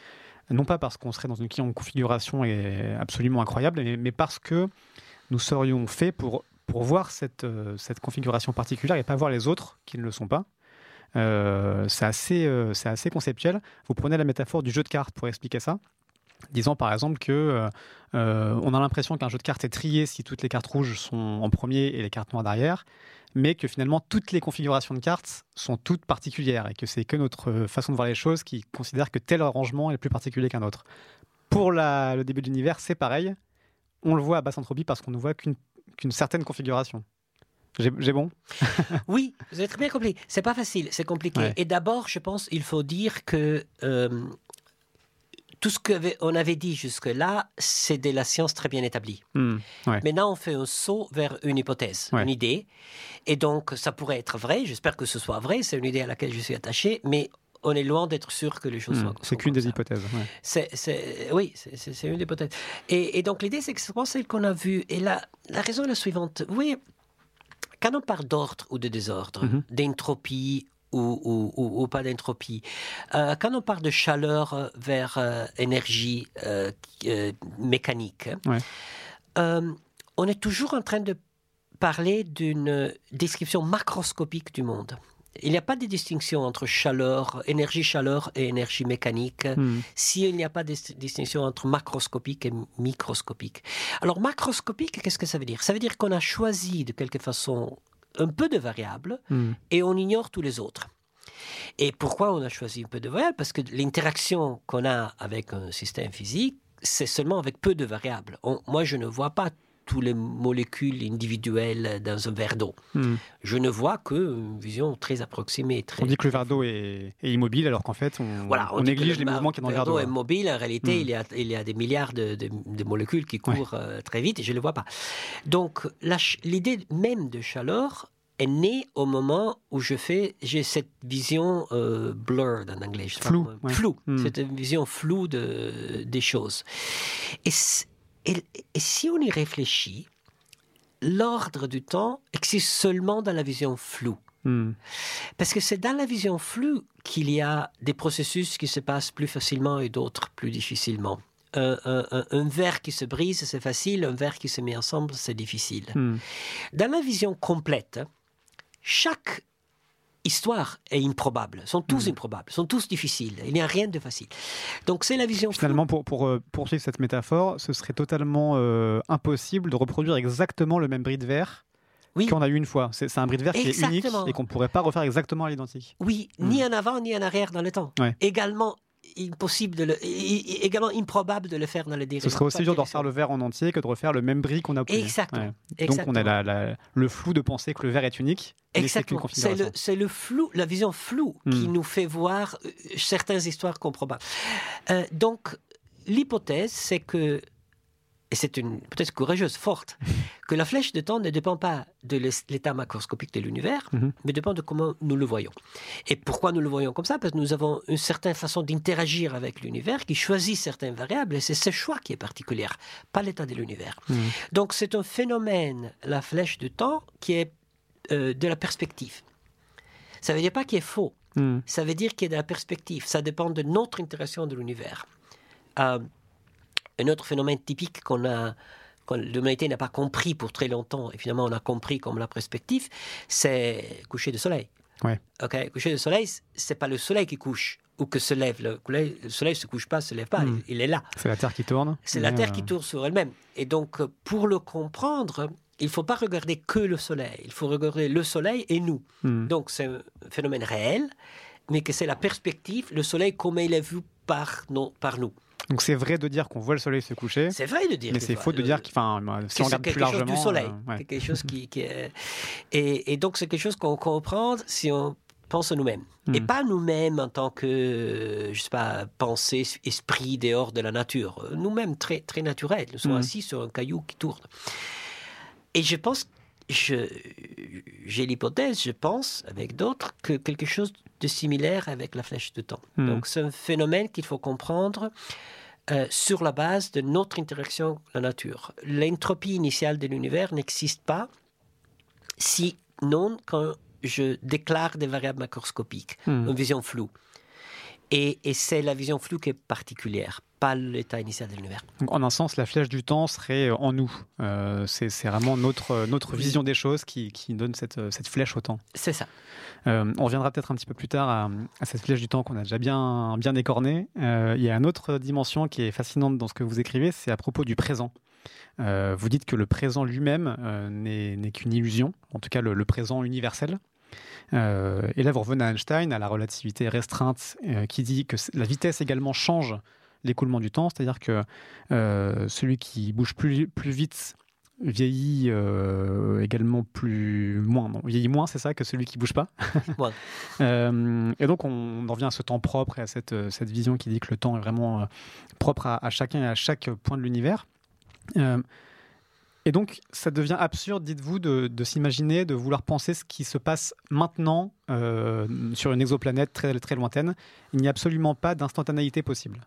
B: non pas parce qu'on serait dans une configuration est absolument incroyable, mais, mais parce que nous serions faits pour pour voir cette, euh, cette configuration particulière et pas voir les autres qui ne le sont pas. Euh, c'est assez, euh, c'est assez conceptuel. Vous prenez la métaphore du jeu de cartes pour expliquer ça, disant par exemple que on a l'impression qu'un jeu de cartes est trié si toutes les cartes rouges sont en premier et les cartes noires derrière, mais que finalement toutes les configurations de cartes sont toutes particulières et que c'est que notre façon de voir les choses qui considère que tel arrangement est plus particulier qu'un autre. Pour le début de l'univers, c'est pareil. On le voit à basse entropie parce qu'on ne voit qu'une qu'une certaine configuration. J'ai bon?
C: Oui, vous avez très bien compris. C'est pas facile, c'est compliqué.
B: Ouais.
C: Et d'abord, je pense il faut dire que euh, tout ce qu'on avait dit jusque-là, c'est de la science très bien établie.
B: Hmm, ouais.
C: Maintenant, on fait un saut vers une hypothèse,
B: Ouais.
C: une idée. Et donc, ça pourrait être vrai. J'espère que ce soit vrai. C'est une idée à laquelle je suis attaché. Mais on est loin d'être sûr que les choses
B: Hmm,
C: soient.
B: C'est qu'une des hypothèses. ouais.
C: Oui, c'est, une des hypothèses. Et, et donc l'idée, c'est que c'est celle qu'on a vue. Et la, la raison est la suivante. Oui, quand on parle d'ordre ou de désordre,
B: Mhm.
C: d'entropie ou, ou- ou- ou pas d'entropie, euh, quand on parle de chaleur euh, vers euh, énergie euh, mécanique,
B: Ouais.
C: on est toujours en train de parler d'une description macroscopique du monde. Il n'y a pas de distinction entre chaleur, énergie-chaleur et énergie mécanique
B: Hmm,
C: s'il n'y a pas de dis- distinction entre macroscopique et microscopique. Alors macroscopique, qu'est-ce que ça veut dire? Ça veut dire qu'on a choisi de quelque façon un peu de variables
B: hmm,
C: et on ignore tous les autres. Et pourquoi on a choisi un peu de variables? Parce que l'interaction qu'on a avec un système physique, c'est seulement avec peu de variables. On- moi, je ne vois pas toutes les molécules individuelles dans un verre d'eau.
B: Hmm.
C: Je ne vois qu'une vision très approximée. Très,
B: On dit que le verre d'eau est, est immobile alors qu'en fait on,
C: voilà,
B: on néglige
C: le
B: les mouvements qu'il y a dans le verre d'eau.
C: est mobile. En réalité,
B: Hmm.
C: il, y a, il y a des milliards de, de- de molécules qui courent euh, très vite et je ne le vois pas. Donc, l'idée même de chaleur est née au moment où je fais, j'ai cette vision euh, blurred en anglais. comment-
B: ouais.
C: Floue.
B: Hmm.
C: Cette vision floue de, des choses. Et, et- et si on y réfléchit, l'ordre du temps existe seulement dans la vision floue.
B: Hmm.
C: Parce que c'est dans la vision floue qu'il y a des processus qui se passent plus facilement et d'autres plus difficilement. Un, un- un- un verre qui se brise, c'est facile. Un verre qui se met ensemble, c'est difficile.
B: Hmm.
C: Dans la vision complète, chaque histoire est improbable. Sont tous
B: Mhm.
C: improbables, sont tous difficiles. Il n'y a rien de facile. Donc c'est la vision floue.
B: Finalement, pour, pour euh, poursuivre cette métaphore, ce serait totalement euh, impossible de reproduire exactement le même bris de verre
C: Oui.
B: qu'on a eu une fois. C'est un bris de verre qui est unique et qu'on ne pourrait pas refaire exactement à l'identique.
C: Oui,
B: Hmm.
C: ni en avant ni en arrière dans le temps.
B: Ouais.
C: Également impossible de le, également improbable de le faire dans le
B: Ce
C: direction.
B: serait aussi dur de refaire le verre en entier que de refaire le même bris qu'on a obtenu.
C: Exactement.
B: Ouais. Donc
C: Exactement.
B: on a la- la- le flou de penser que le verre est unique.
C: Exactement. C'est le, le flou, la vision floue qui
B: Hmm.
C: nous fait voir euh, certaines histoires comprobables. Euh, donc, l'hypothèse, c'est que, et c'est une hypothèse courageuse, forte, que la flèche de temps ne dépend pas de l'état macroscopique de l'univers,
B: Mhm.
C: mais dépend de comment nous le voyons. Et pourquoi nous le voyons comme ça? Parce que nous avons une certaine façon d'interagir avec l'univers qui choisit certaines variables, et c'est ce choix qui est particulier, pas l'état de l'univers.
B: Mhm.
C: Donc c'est un phénomène, la flèche du temps, qui est euh, de la perspective. Ça veut dire pas qu'il est faux,
B: Hmm.
C: ça veut dire qu'il a de la perspective. Ça dépend de notre interaction de l'univers. Euh, un autre phénomène typique qu'on a, que l'humanité n'a pas compris pour très longtemps, et finalement on a compris comme la perspective, c'est coucher de soleil.
B: Ouais.
C: Ok, coucher de soleil, c'est pas le soleil qui couche ou que se lève. Le, soleil- le soleil se couche pas, se lève pas,
B: Mm.
C: il, il est là.
B: C'est la Terre qui tourne.
C: C'est la Terre
B: euh,
C: qui tourne sur elle-même. Et donc, pour le comprendre, il faut pas regarder que le Soleil. Il faut regarder le Soleil et nous.
B: hmm.
C: Donc, c'est un phénomène réel, mais que c'est la perspective, le Soleil comme il est vu par, non, par nous.
B: Donc c'est vrai de dire qu'on voit le soleil se coucher,
C: C'est vrai de dire.
B: mais c'est faux de
C: le-
B: dire qu'il, enfin,
C: que
B: si on
C: c'est
B: regarde plus
C: quelque chose
B: largement,
C: du Soleil.
B: euh.
C: Quelque chose qui, qui est... et, et donc, c'est quelque chose qu'on comprend si on pense à nous-mêmes. Et
B: Hmm.
C: pas nous-mêmes en tant que, je sais pas, pensée, esprit dehors de la nature. Nous-mêmes, très, très naturels. Nous sommes
B: Hmm.
C: assis sur un caillou qui tourne. Et je pense, j'ai l'hypothèse, je pense, avec d'autres, que quelque chose de similaire avec la flèche de temps.
B: Hmm.
C: Donc, c'est un phénomène qu'il faut comprendre euh, sur la base de notre interaction avec la nature. L'entropie initiale de l'univers n'existe pas si non quand je déclare des variables macroscopiques,
B: Hmm.
C: une vision floue. Et, et c'est la vision floue qui est particulière, pas l'état initial de l'univers.
B: En un sens, la flèche du temps serait euh, en nous. Euh, c'est, vraiment notre, euh, notre vision des choses qui, qui donne cette, cette flèche au temps.
C: C'est ça.
B: Euh, on reviendra peut-être un petit peu plus tard à, à cette flèche du temps qu'on a déjà bien, bien écornée. Euh, il y a une autre dimension qui est fascinante dans ce que vous écrivez, c'est à propos du présent. Vous dites que le présent lui-même n'est, n'est qu'une illusion, en tout cas le, le présent universel. Euh, et là, vous revenez à Einstein, à la relativité restreinte, euh, qui dit que la vitesse également change l'écoulement du temps, c'est-à-dire que euh, celui qui bouge plus, plus vite vieillit euh, également plus moins, non, vieillit moins, c'est ça, que celui qui bouge pas? Euh, et donc on en revient à ce temps propre et à cette, cette vision qui dit que le temps est vraiment euh, propre à, à chacun et à chaque point de l'univers. Et donc, ça devient absurde, dites-vous, de, de s'imaginer, de vouloir penser ce qui se passe maintenant euh, sur une exoplanète très, très lointaine. Il n'y a absolument pas d'instantanéité possible.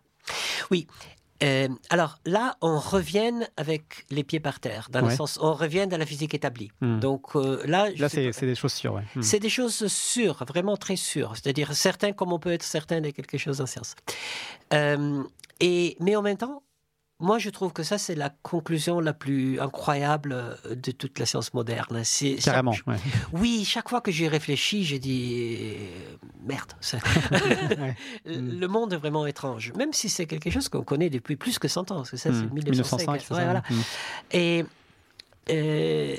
C: Euh, alors là, on revient avec les pieds par terre, dans le sens, on revient dans la physique établie.
B: Hmm.
C: Donc euh, là,
B: Là, c'est des choses sûres. ouais. Hmm.
C: C'est des choses sûres, vraiment très sûres. C'est-à-dire certains comme on peut être certain de quelque chose en science. Et, mais en même temps, moi je trouve que ça c'est la conclusion la plus incroyable euh, de toute la science moderne. C'est chaque-
B: Carrément. ouais.
C: oui, chaque fois que j'y réfléchis, j'ai dit euh, merde. ça-
B: Ouais.
C: Le monde est vraiment étrange, même si c'est quelque chose qu'on connaît depuis plus que 100 ans. Parce que ça, c'est
B: Hmm.
C: 1905.
B: c'est
C: Ouais,
B: ça,
C: voilà.
B: hmm.
C: Et euh,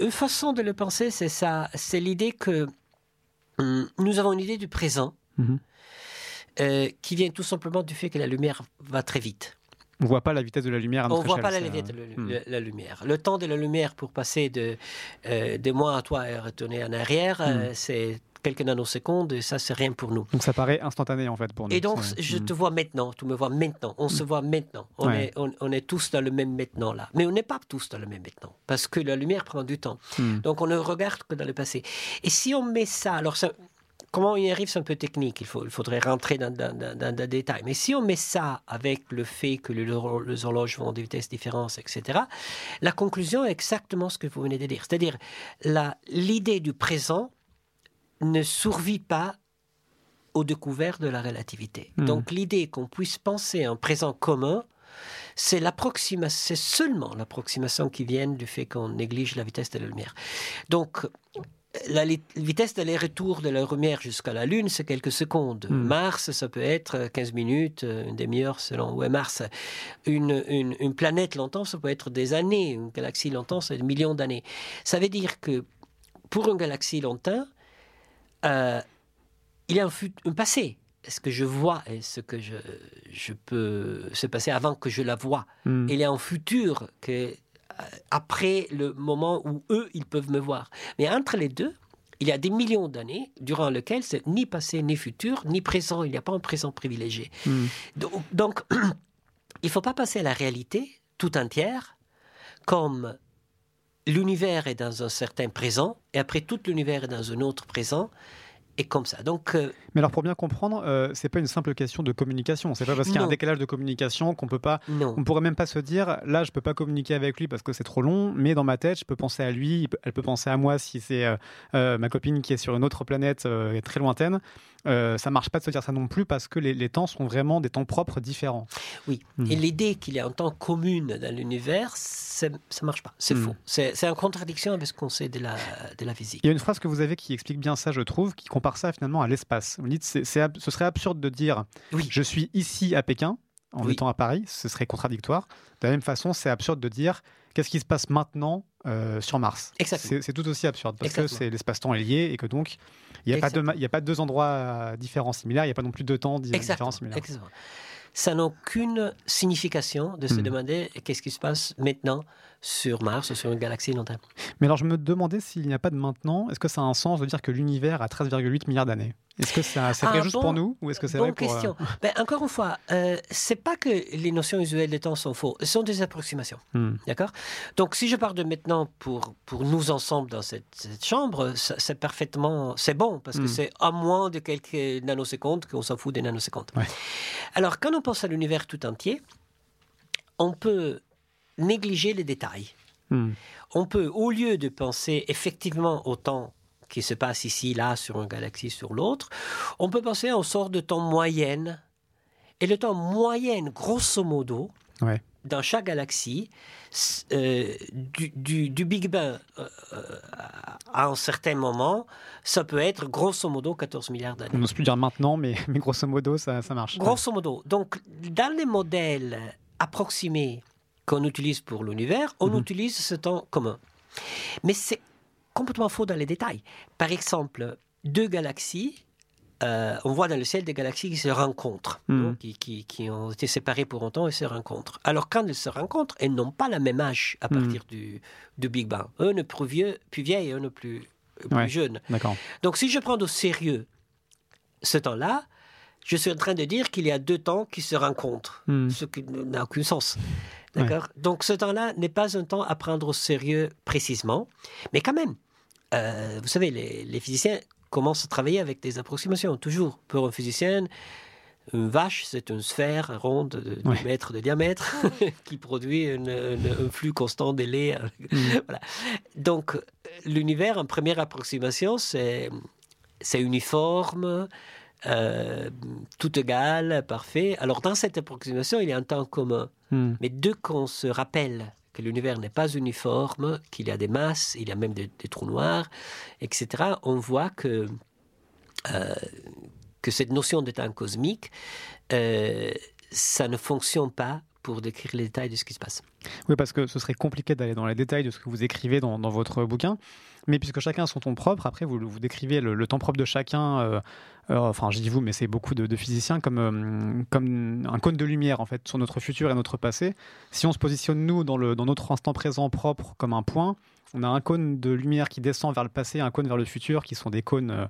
C: une façon de le penser, c'est ça, c'est l'idée que hum, nous avons une idée du présent euh, qui vient tout simplement du fait que la lumière va très vite.
B: On ne voit pas la vitesse de la lumière à
C: On
B: notre
C: ne voit
B: échelle,
C: pas la vitesse de
B: hmm.
C: la, la lumière. Le temps de la lumière pour passer de, euh, de moi à toi et retourner en arrière,
B: Hmm.
C: euh, c'est quelques nanosecondes et ça, c'est rien pour nous.
B: Donc ça paraît instantané en fait pour nous.
C: Et donc, je
B: hmm.
C: te vois maintenant, tu me vois maintenant, on se voit maintenant. On,
B: Ouais.
C: est, on, on est tous dans le même maintenant là. Mais on n'est pas tous dans le même maintenant, parce que la lumière prend du temps.
B: Hmm.
C: Donc, on ne regarde que dans le passé. Et si on met ça, alors ça- comment on y arrive, c'est un peu technique, il, faut, il faudrait rentrer dans, dans, dans, dans des détails. Mais si on met ça avec le fait que les, hor- les horloges vont à des vitesses différentes, etc., la conclusion est exactement ce que vous venez de dire. C'est-à-dire, l'idée du présent ne survit pas au découvert de la relativité.
B: Hmm.
C: Donc l'idée qu'on puisse penser un présent commun, c'est seulement l'approximation qui vient du fait qu'on néglige la vitesse de la lumière. Donc la vitesse d'aller-retour de la lumière jusqu'à la Lune, c'est quelques secondes.
B: Hmm.
C: Mars, ça peut être 15 minutes, euh, une demi-heure selon où est Mars. Une, une- une planète longtemps, ça peut être des années. Une galaxie longtemps, c'est des millions d'années. Ça veut dire que pour une galaxie longtemps, euh, il y a un, un passé. Ce que je vois et ce que je, je peux se passer avant que je la vois?
B: Hmm.
C: Il y a un futur que, après le moment où eux, ils peuvent me voir. Mais entre les deux, il y a des millions d'années durant lesquelles c'est ni passé, ni futur, ni présent. Il n'y a pas un présent privilégié.
B: Hmm.
C: Donc, donc, il ne faut pas passer à la réalité tout entière comme l'univers est dans un certain présent et après tout l'univers est dans un autre présent et comme ça. Donc, euh,
B: Mais alors pour bien comprendre, euh, c'est pas une simple question de communication. C'est pas parce qu'il y a un décalage de communication qu'on peut pas.
C: non.
B: On pourrait même pas se dire là je peux pas communiquer avec lui parce que c'est trop long, mais dans ma tête je peux penser à lui, elle peut penser à moi si c'est euh, euh, ma copine qui est sur une autre planète très lointaine. Euh, ça marche pas de se dire ça non plus parce que les, les temps sont vraiment des temps propres différents.
C: Oui.
B: Hmm.
C: Et l'idée qu'il y a un temps commun dans l'univers, ça marche pas. C'est
B: Hmm.
C: faux. C'est en contradiction avec ce qu'on sait de la, de la physique.
B: Il y a une phrase que vous avez qui explique bien ça, je trouve, qui compare ça finalement à l'espace. Vous dites ce serait absurde de dire
C: Oui.
B: je suis ici à Pékin en
C: Oui.
B: étant à Paris, ce serait contradictoire. De la même façon, c'est absurde de dire qu'est-ce qui se passe maintenant euh, sur Mars? C'est, tout aussi absurde parce
C: Exactement.
B: que l'espace-temps est lié et que donc il n'y a, pas deux a pas endroits euh, différents similaires, il n'y a pas non plus deux temps di- différents similaires.
C: exactement. Ça n'a aucune signification de se
B: Hmm.
C: demander qu'est-ce qui se passe maintenant sur Mars ou sur une galaxie lointaine.
B: Mais alors je me demandais s'il n'y a pas de maintenant, est-ce que ça a un sens de dire que l'univers a 13,8 milliards d'années? Est-ce que ça- c'est vrai
C: Ah,
B: juste pour nous ou est-ce que c'est vrai pour... euh,
C: question. Ben, encore une fois, euh, c'est pas que les notions usuelles de temps sont fausses, ce sont des approximations.
B: hmm.
C: D'accord? Donc, si je pars de maintenant pour, pour nous ensemble dans cette, cette chambre, c'est parfaitement. C'est bon, parce que
B: Mm.
C: c'est à moins de quelques nanosecondes qu'on s'en fout des nanosecondes.
B: Ouais.
C: Alors, quand on pense à l'univers tout entier, on peut négliger les détails.
B: Hmm.
C: On peut, au lieu de penser effectivement au temps qui se passe ici, là, sur une galaxie, sur l'autre, on peut penser à une sorte de temps moyenne. Et le temps moyenne, grosso modo,
B: Ouais.
C: dans chaque galaxie, euh, du, du- du Big Bang euh, euh, à un certain moment, ça peut être grosso modo 14 milliards d'années.
B: On n'ose plus dire maintenant, mais, mais grosso modo ça, ça marche.
C: Grosso modo. Donc, dans les modèles approximés qu'on utilise pour l'univers, on
B: Mhm.
C: utilise ce temps commun. Mais c'est complètement faux dans les détails. Par exemple, deux galaxies, euh, on voit dans le ciel des galaxies qui se rencontrent,
B: Mhm.
C: non, qui, qui- qui ont été séparées pour longtemps et se rencontrent. Alors, quand elles se rencontrent, elles n'ont pas la même âge à
B: Mhm.
C: partir du, du Big Bang. Un est plus vieux, plus vieille et un est plus, plus
B: Ouais.
C: jeune. Donc, si je prends au sérieux ce temps-là, je suis en train de dire qu'il y a deux temps qui se rencontrent, ce qui n'a aucun sens. D'accord? Donc, ce temps-là n'est pas un temps à prendre au sérieux précisément, mais quand même, euh, vous savez, les, les physiciens commencent à travailler avec des approximations, toujours. Pour un physicien, une vache, c'est une sphère ronde de 2
B: Ouais.
C: mètres de diamètre qui produit une- une- un flux constant de lait.
B: Hmm.
C: voilà. Donc, euh, l'univers, en première approximation, c'est c'est uniforme, euh, tout égal, parfait. Alors, dans cette approximation, il y a un temps commun.
B: Hmm.
C: Mais dès qu'on se rappelle que l'univers n'est pas uniforme, qu'il y a des masses, il y a même des, des trous noirs, etc., on voit que, euh, que cette notion de temps cosmique, euh, ça ne fonctionne pas pour décrire les détails de ce qui se passe.
B: Oui, parce que ce serait compliqué d'aller dans les détails de ce que vous écrivez dans, votre bouquin. Mais puisque chacun a son temps propre, après vous, vous décrivez le, temps propre de chacun. Euh, euh, enfin, je dis vous, mais c'est beaucoup de, physiciens comme, euh, comme un cône de lumière en fait sur notre futur et notre passé. Si on se positionne nous dans, le, dans notre instant présent propre comme un point, on a un cône de lumière qui descend vers le passé, un cône vers le futur, qui sont des cônes euh,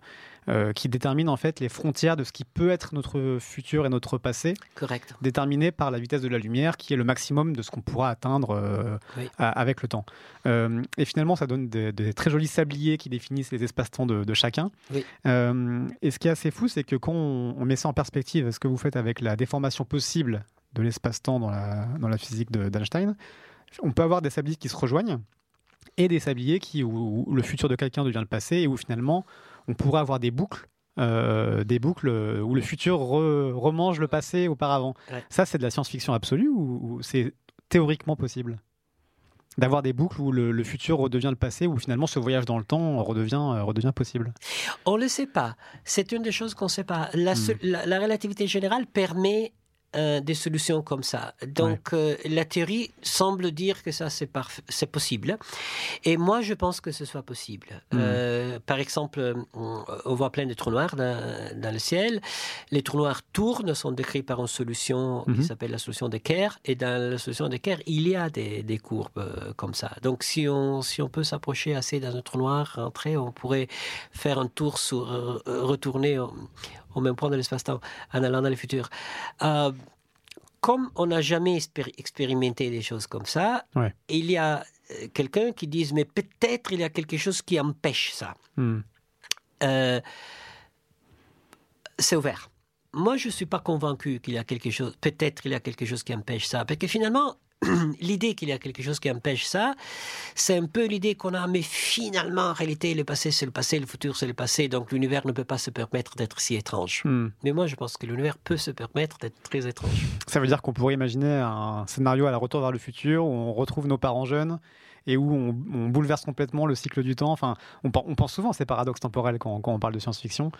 B: euh, qui déterminent en fait les frontières de ce qui peut être notre futur et notre passé.
C: Correct.
B: Déterminé par la vitesse de la lumière, qui est le maximum de ce qu'on pourra atteindre euh, avec le temps. et finalement, ça donne des, très jolis sabliers qui définissent les espaces-temps de, chacun. et ce qui est assez fou, c'est que quand on, met ça en perspective, ce que vous faites avec la déformation possible de l'espace-temps dans la, dans la physique d'Einstein, on peut avoir des sabliers qui se rejoignent et des sabliers qui, où, le futur de quelqu'un devient le passé et où finalement on pourrait avoir des boucles. Euh, des boucles où le futur remange le passé auparavant. Ça, c'est de la science-fiction absolue ou, c'est théoriquement possible d'avoir des boucles où le, futur redevient le passé, où finalement ce voyage dans le temps redevient, euh, redevient possible?
C: On ne le sait pas. C'est une des choses qu'on ne sait pas. La, hmm. la, relativité générale permet euh, des solutions comme ça. Donc euh, la théorie semble dire que ça c'est c'est possible. Et moi je pense que ce soit possible. Hmm. Euh, par exemple, on, voit plein de trous noirs dans, le ciel. Les trous noirs tournent, sont décrits par une solution qui hmm. s'appelle la solution de Kerr. Et dans la solution de Kerr, il y a des, des courbes comme ça. Donc si on, si on peut s'approcher assez d'un trou noir, rentrer, on pourrait faire un tour sur, retourner au même point de l'espace-temps en allant dans le futur. Euh, comme on n'a jamais expérimenté des choses comme ça, il y a euh, quelqu'un qui dit mais peut-être il y a quelque chose qui empêche ça. Hmm. Euh, c'est ouvert. Moi, je ne suis pas convaincu qu'il y a quelque chose, peut-être il y a quelque chose qui empêche ça. Parce que finalement, l'idée qu'il y a quelque chose qui empêche ça, c'est un peu l'idée qu'on a, mais finalement, en réalité, le passé, c'est le passé, le futur, c'est le passé, donc l'univers ne peut pas se permettre d'être si étrange. Hmm. Mais moi, je pense que l'univers peut se permettre d'être très étrange.
B: Ça veut dire qu'on pourrait imaginer un scénario à la retour vers le futur où on retrouve nos parents jeunes et où on, bouleverse complètement le cycle du temps. Enfin, on, pense souvent à ces paradoxes temporels quand, on parle de science-fiction.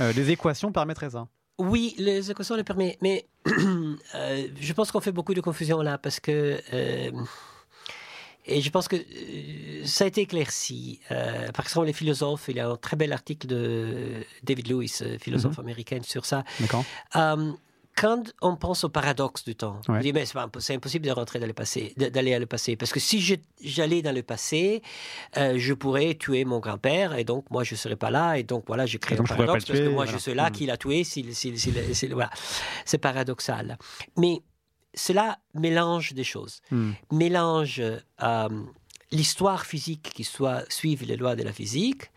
B: Euh, les équations permettraient ça.
C: Oui, les équations le permettent, mais euh, je pense qu'on fait beaucoup de confusion là parce que. Euh, et je pense que euh, ça a été éclairci. par exemple, les philosophes, il y a un très bel article de David Lewis, philosophe mhm. américain, sur ça. D'accord quand on pense au paradoxe du temps, on dit mais c'est impossible de rentrer dans le passé, d'aller à le passé, parce que si j'allais dans le passé, euh, je pourrais tuer mon grand-père et donc moi je serais pas là et donc voilà je crée un paradoxe parce que moi je suis là qui l'a tué, voilà. c'est paradoxal. Mais cela mélange des choses, hmm. mélange euh, l'histoire physique qui soit suive les lois de la physique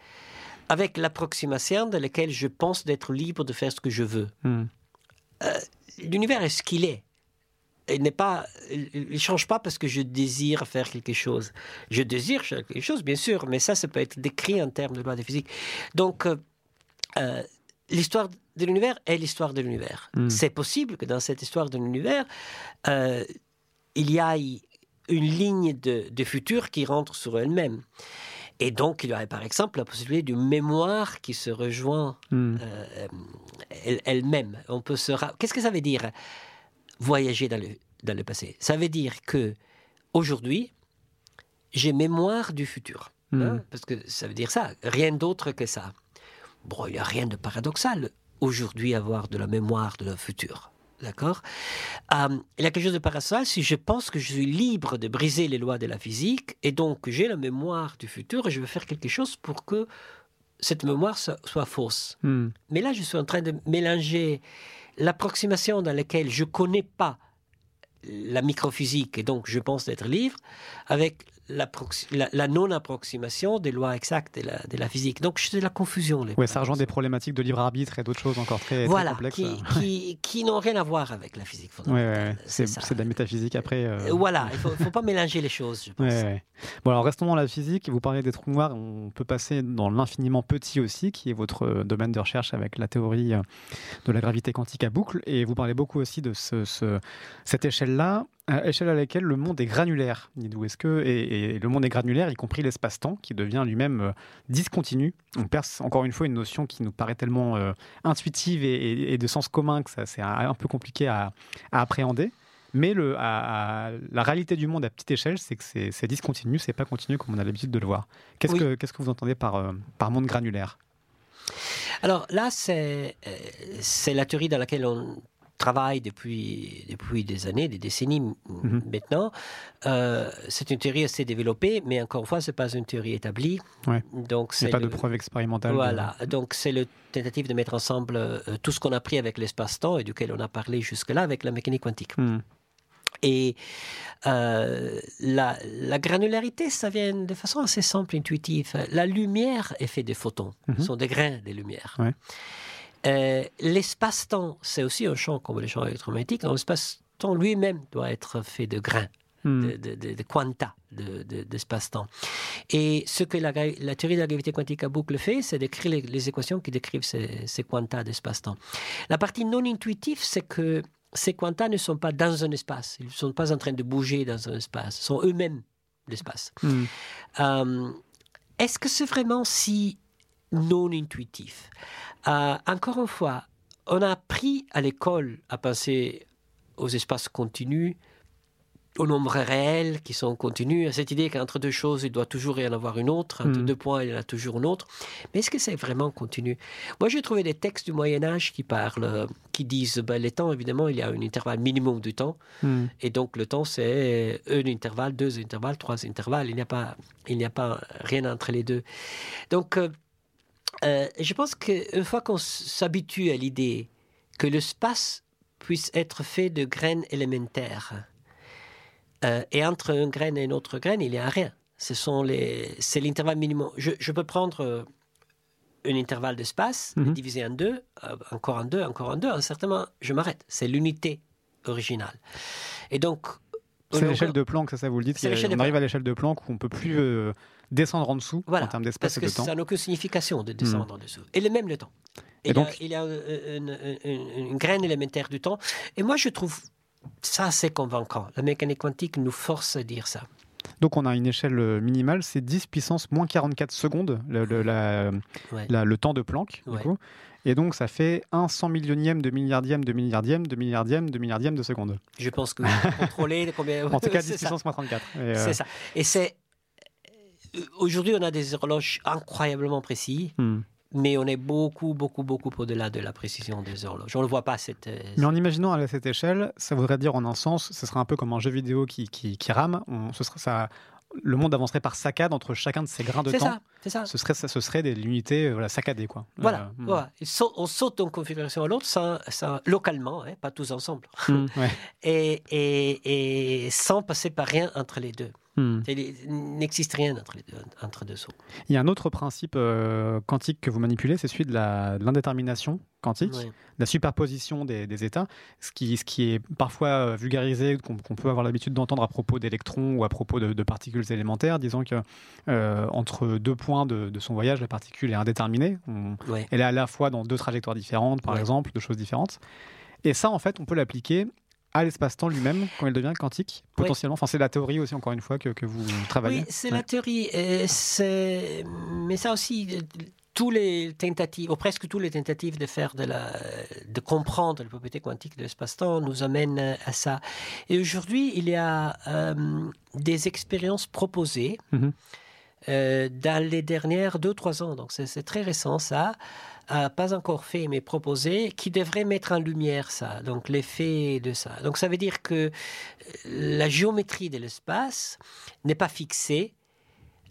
C: avec l'approximation dans laquelle je pense d'être libre de faire ce que je veux. Hmm. Euh, l'univers est ce qu'il est. Il n'est pas, il change pas parce que je désire faire quelque chose. Je désire quelque chose, bien sûr, mais ça, ça peut être décrit en termes de loi de physique. Donc, euh, euh, l'histoire de l'univers est l'histoire de l'univers. Hmm. C'est possible que dans cette histoire de l'univers, il y ait une ligne de, de futur qui rentre sur elle-même. Et donc, il y aurait par exemple la possibilité d'une mémoire qui se rejoint hmm. euh, elle-même. On peut se. Qu'est-ce que ça veut dire voyager dans le, dans le passé? Ça veut dire que aujourd'hui, j'ai mémoire du futur. Hmm. Hein, parce que ça veut dire ça, rien d'autre que ça. Bon, il n'y a rien de paradoxal aujourd'hui avoir de la mémoire de le futur. D'accord euh, Il y a quelque chose de paradoxal si je pense que je suis libre de briser les lois de la physique et donc j'ai la mémoire du futur et je veux faire quelque chose pour que cette mémoire soit, fausse. Hmm. Mais là, je suis en train de mélanger l'approximation dans laquelle je ne connais pas la microphysique et donc je pense d'être libre avec la, non-approximation des lois exactes de la, de la physique. Donc, c'est de la confusion.
B: Oui, ça rejoint des problématiques de libre arbitre et d'autres choses encore très,
C: voilà,
B: complexes.
C: Qui, qui, qui n'ont rien à voir avec la physique
B: fondamentale. c'est de la métaphysique après. Euh.
C: Euh, voilà, il ne faut, pas mélanger les choses, je pense.
B: Bon, alors restons dans la physique. Vous parlez des trous noirs. On peut passer dans l'infiniment petit aussi, qui est votre euh, domaine de recherche avec la théorie de la gravité quantique à boucle. Et vous parlez beaucoup aussi de ce, ce cette échelle-là à échelle à laquelle le monde est granulaire. Est-ce que et, le monde est granulaire, y compris l'espace-temps, qui devient lui-même euh, discontinu? On perce encore une fois une notion qui nous paraît tellement euh, intuitive et, de sens commun que ça c'est un, peu compliqué à, appréhender. Mais le, à, la réalité du monde à petite échelle, c'est que c'est discontinu, c'est pas continu comme on a l'habitude de le voir. Qu'est-ce que qu'est-ce que vous entendez par, euh, par monde granulaire?
C: Alors là, c'est la théorie dans laquelle on travaille depuis, depuis des années, des décennies mhm. maintenant. Euh, c'est une théorie assez développée, mais encore une fois, ce n'est pas une théorie établie.
B: Donc, c'est pas de preuve expérimentale.
C: Voilà. Donc, c'est la tentative de mettre ensemble euh, tout ce qu'on a appris avec l'espace-temps et duquel on a parlé jusque-là avec la mécanique quantique. Mhm. Et euh, la, granularité, ça vient de façon assez simple, intuitive. La lumière est faite de photons, mhm. ce sont des grains de lumière. Euh, l'espace-temps, c'est aussi un champ comme les champs électromagnétiques. L'espace-temps lui-même doit être fait de grains. Hmm. De, de, quanta d'espace-temps. Et ce que la, théorie de la gravité quantique à boucle fait, c'est d'écrire les, équations qui décrivent ces, ces quantas d'espace-temps. La partie non intuitive, c'est que ces quantas ne sont pas dans un espace. Ils ne sont pas en train de bouger dans un espace. Ils sont eux-mêmes l'espace. Hmm. Euh, est-ce que c'est vraiment si non intuitif euh, encore une fois, on a appris à l'école à penser aux espaces continus, au nombre réel qui sont continus, à cette idée qu'entre deux choses, il doit toujours y en avoir une autre, entre hmm. deux points, il y en a toujours une autre. Mais est-ce que c'est vraiment continu? Moi, j'ai trouvé des textes du Moyen Âge qui parlent, qui disent, ben, les temps, évidemment, il y a un intervalle minimum de temps, hmm. et donc le temps, c'est un intervalle, deux intervalles, trois intervalles, il n'y a pas, il n'y a pas rien entre les deux. Donc, euh, je pense qu'une fois qu'on s'habitue à l'idée que l'espace puisse être fait de graines élémentaires, euh, et entre une graine et une autre graine, il n'y a rien. Ce sont les, c'est l'intervalle minimum. Je, peux prendre euh, un intervalle d'espace, mm diviser en deux, encore en deux, encore en deux. Un certain moment, je m'arrête. C'est l'unité originale. Et donc,
B: c'est l'échelle de Planck, ça, ça vous le dites. On arrive à l'échelle de Planck où on peut plus descendre en dessous en termes d'espace et de temps.
C: Parce que ça n'a aucune signification de descendre hmm. en dessous. Et le même le temps. Et, donc, il y a, une, graine élémentaire du temps. Et moi, je trouve ça assez convaincant. La mécanique quantique nous force à dire ça.
B: Donc on a une échelle euh, minimale, c'est 10 puissance moins 44 secondes, le, le temps de Planck. Du coup. Et donc, ça fait un cent millionième de milliardième de milliardième de milliardième de milliardième de seconde.
C: Je pense que vous contrôlez combien.
B: en tout cas, 10 puissance moins 34.
C: Euh, c'est ça. Et c'est Aujourd'hui, on a des horloges incroyablement précis. Hmm. Mais on est beaucoup, beaucoup, beaucoup au-delà de la précision des horloges. On ne le voit pas. Cette, euh,
B: mais en imaginant à cette échelle, ça voudrait dire en un sens, ce serait un peu comme un jeu vidéo qui, qui, rame. On, ce serait, ça, le monde avancerait par saccade entre chacun de ces grains de temps.
C: C'est ça,
B: Ce serait, ce serait des unités voilà, saccadées. Quoi.
C: Voilà, euh, hmm. on saute d'une configuration à l'autre sans, localement, hein, pas tous ensemble. Hmm, et, et, et, sans passer par rien entre les deux. Hmm. Il n'existe rien entre, les deux, entre deux sauts.
B: Il y a un autre principe euh, quantique que vous manipulez, c'est celui de l'indétermination quantique, la superposition des, états, ce qui, ce qui est parfois euh, vulgarisé, qu'on peut avoir l'habitude d'entendre à propos d'électrons ou à propos de, particules élémentaires, disant que euh, entre deux points de, son voyage, la particule est indéterminée. Elle est à la fois dans deux trajectoires différentes, par exemple, deux choses différentes. Et ça, en fait, on peut l'appliquer à l'espace-temps lui-même quand il devient quantique, potentiellement. Enfin, c'est la théorie aussi, encore une fois, que, que vous travaillez.
C: Oui, c'est la théorie. mais ça aussi, tous les tentatives, ou presque tous les tentatives de faire de la, de comprendre les propriétés quantiques de l'espace-temps nous amènent à ça. Et aujourd'hui, il y a euh, des expériences proposées euh, dans les dernières deux, trois ans. Donc, c'est très récent, ça pas encore fait mais proposé, qui devrait mettre en lumière ça, donc l'effet de ça. Donc ça veut dire que la géométrie de l'espace n'est pas fixée.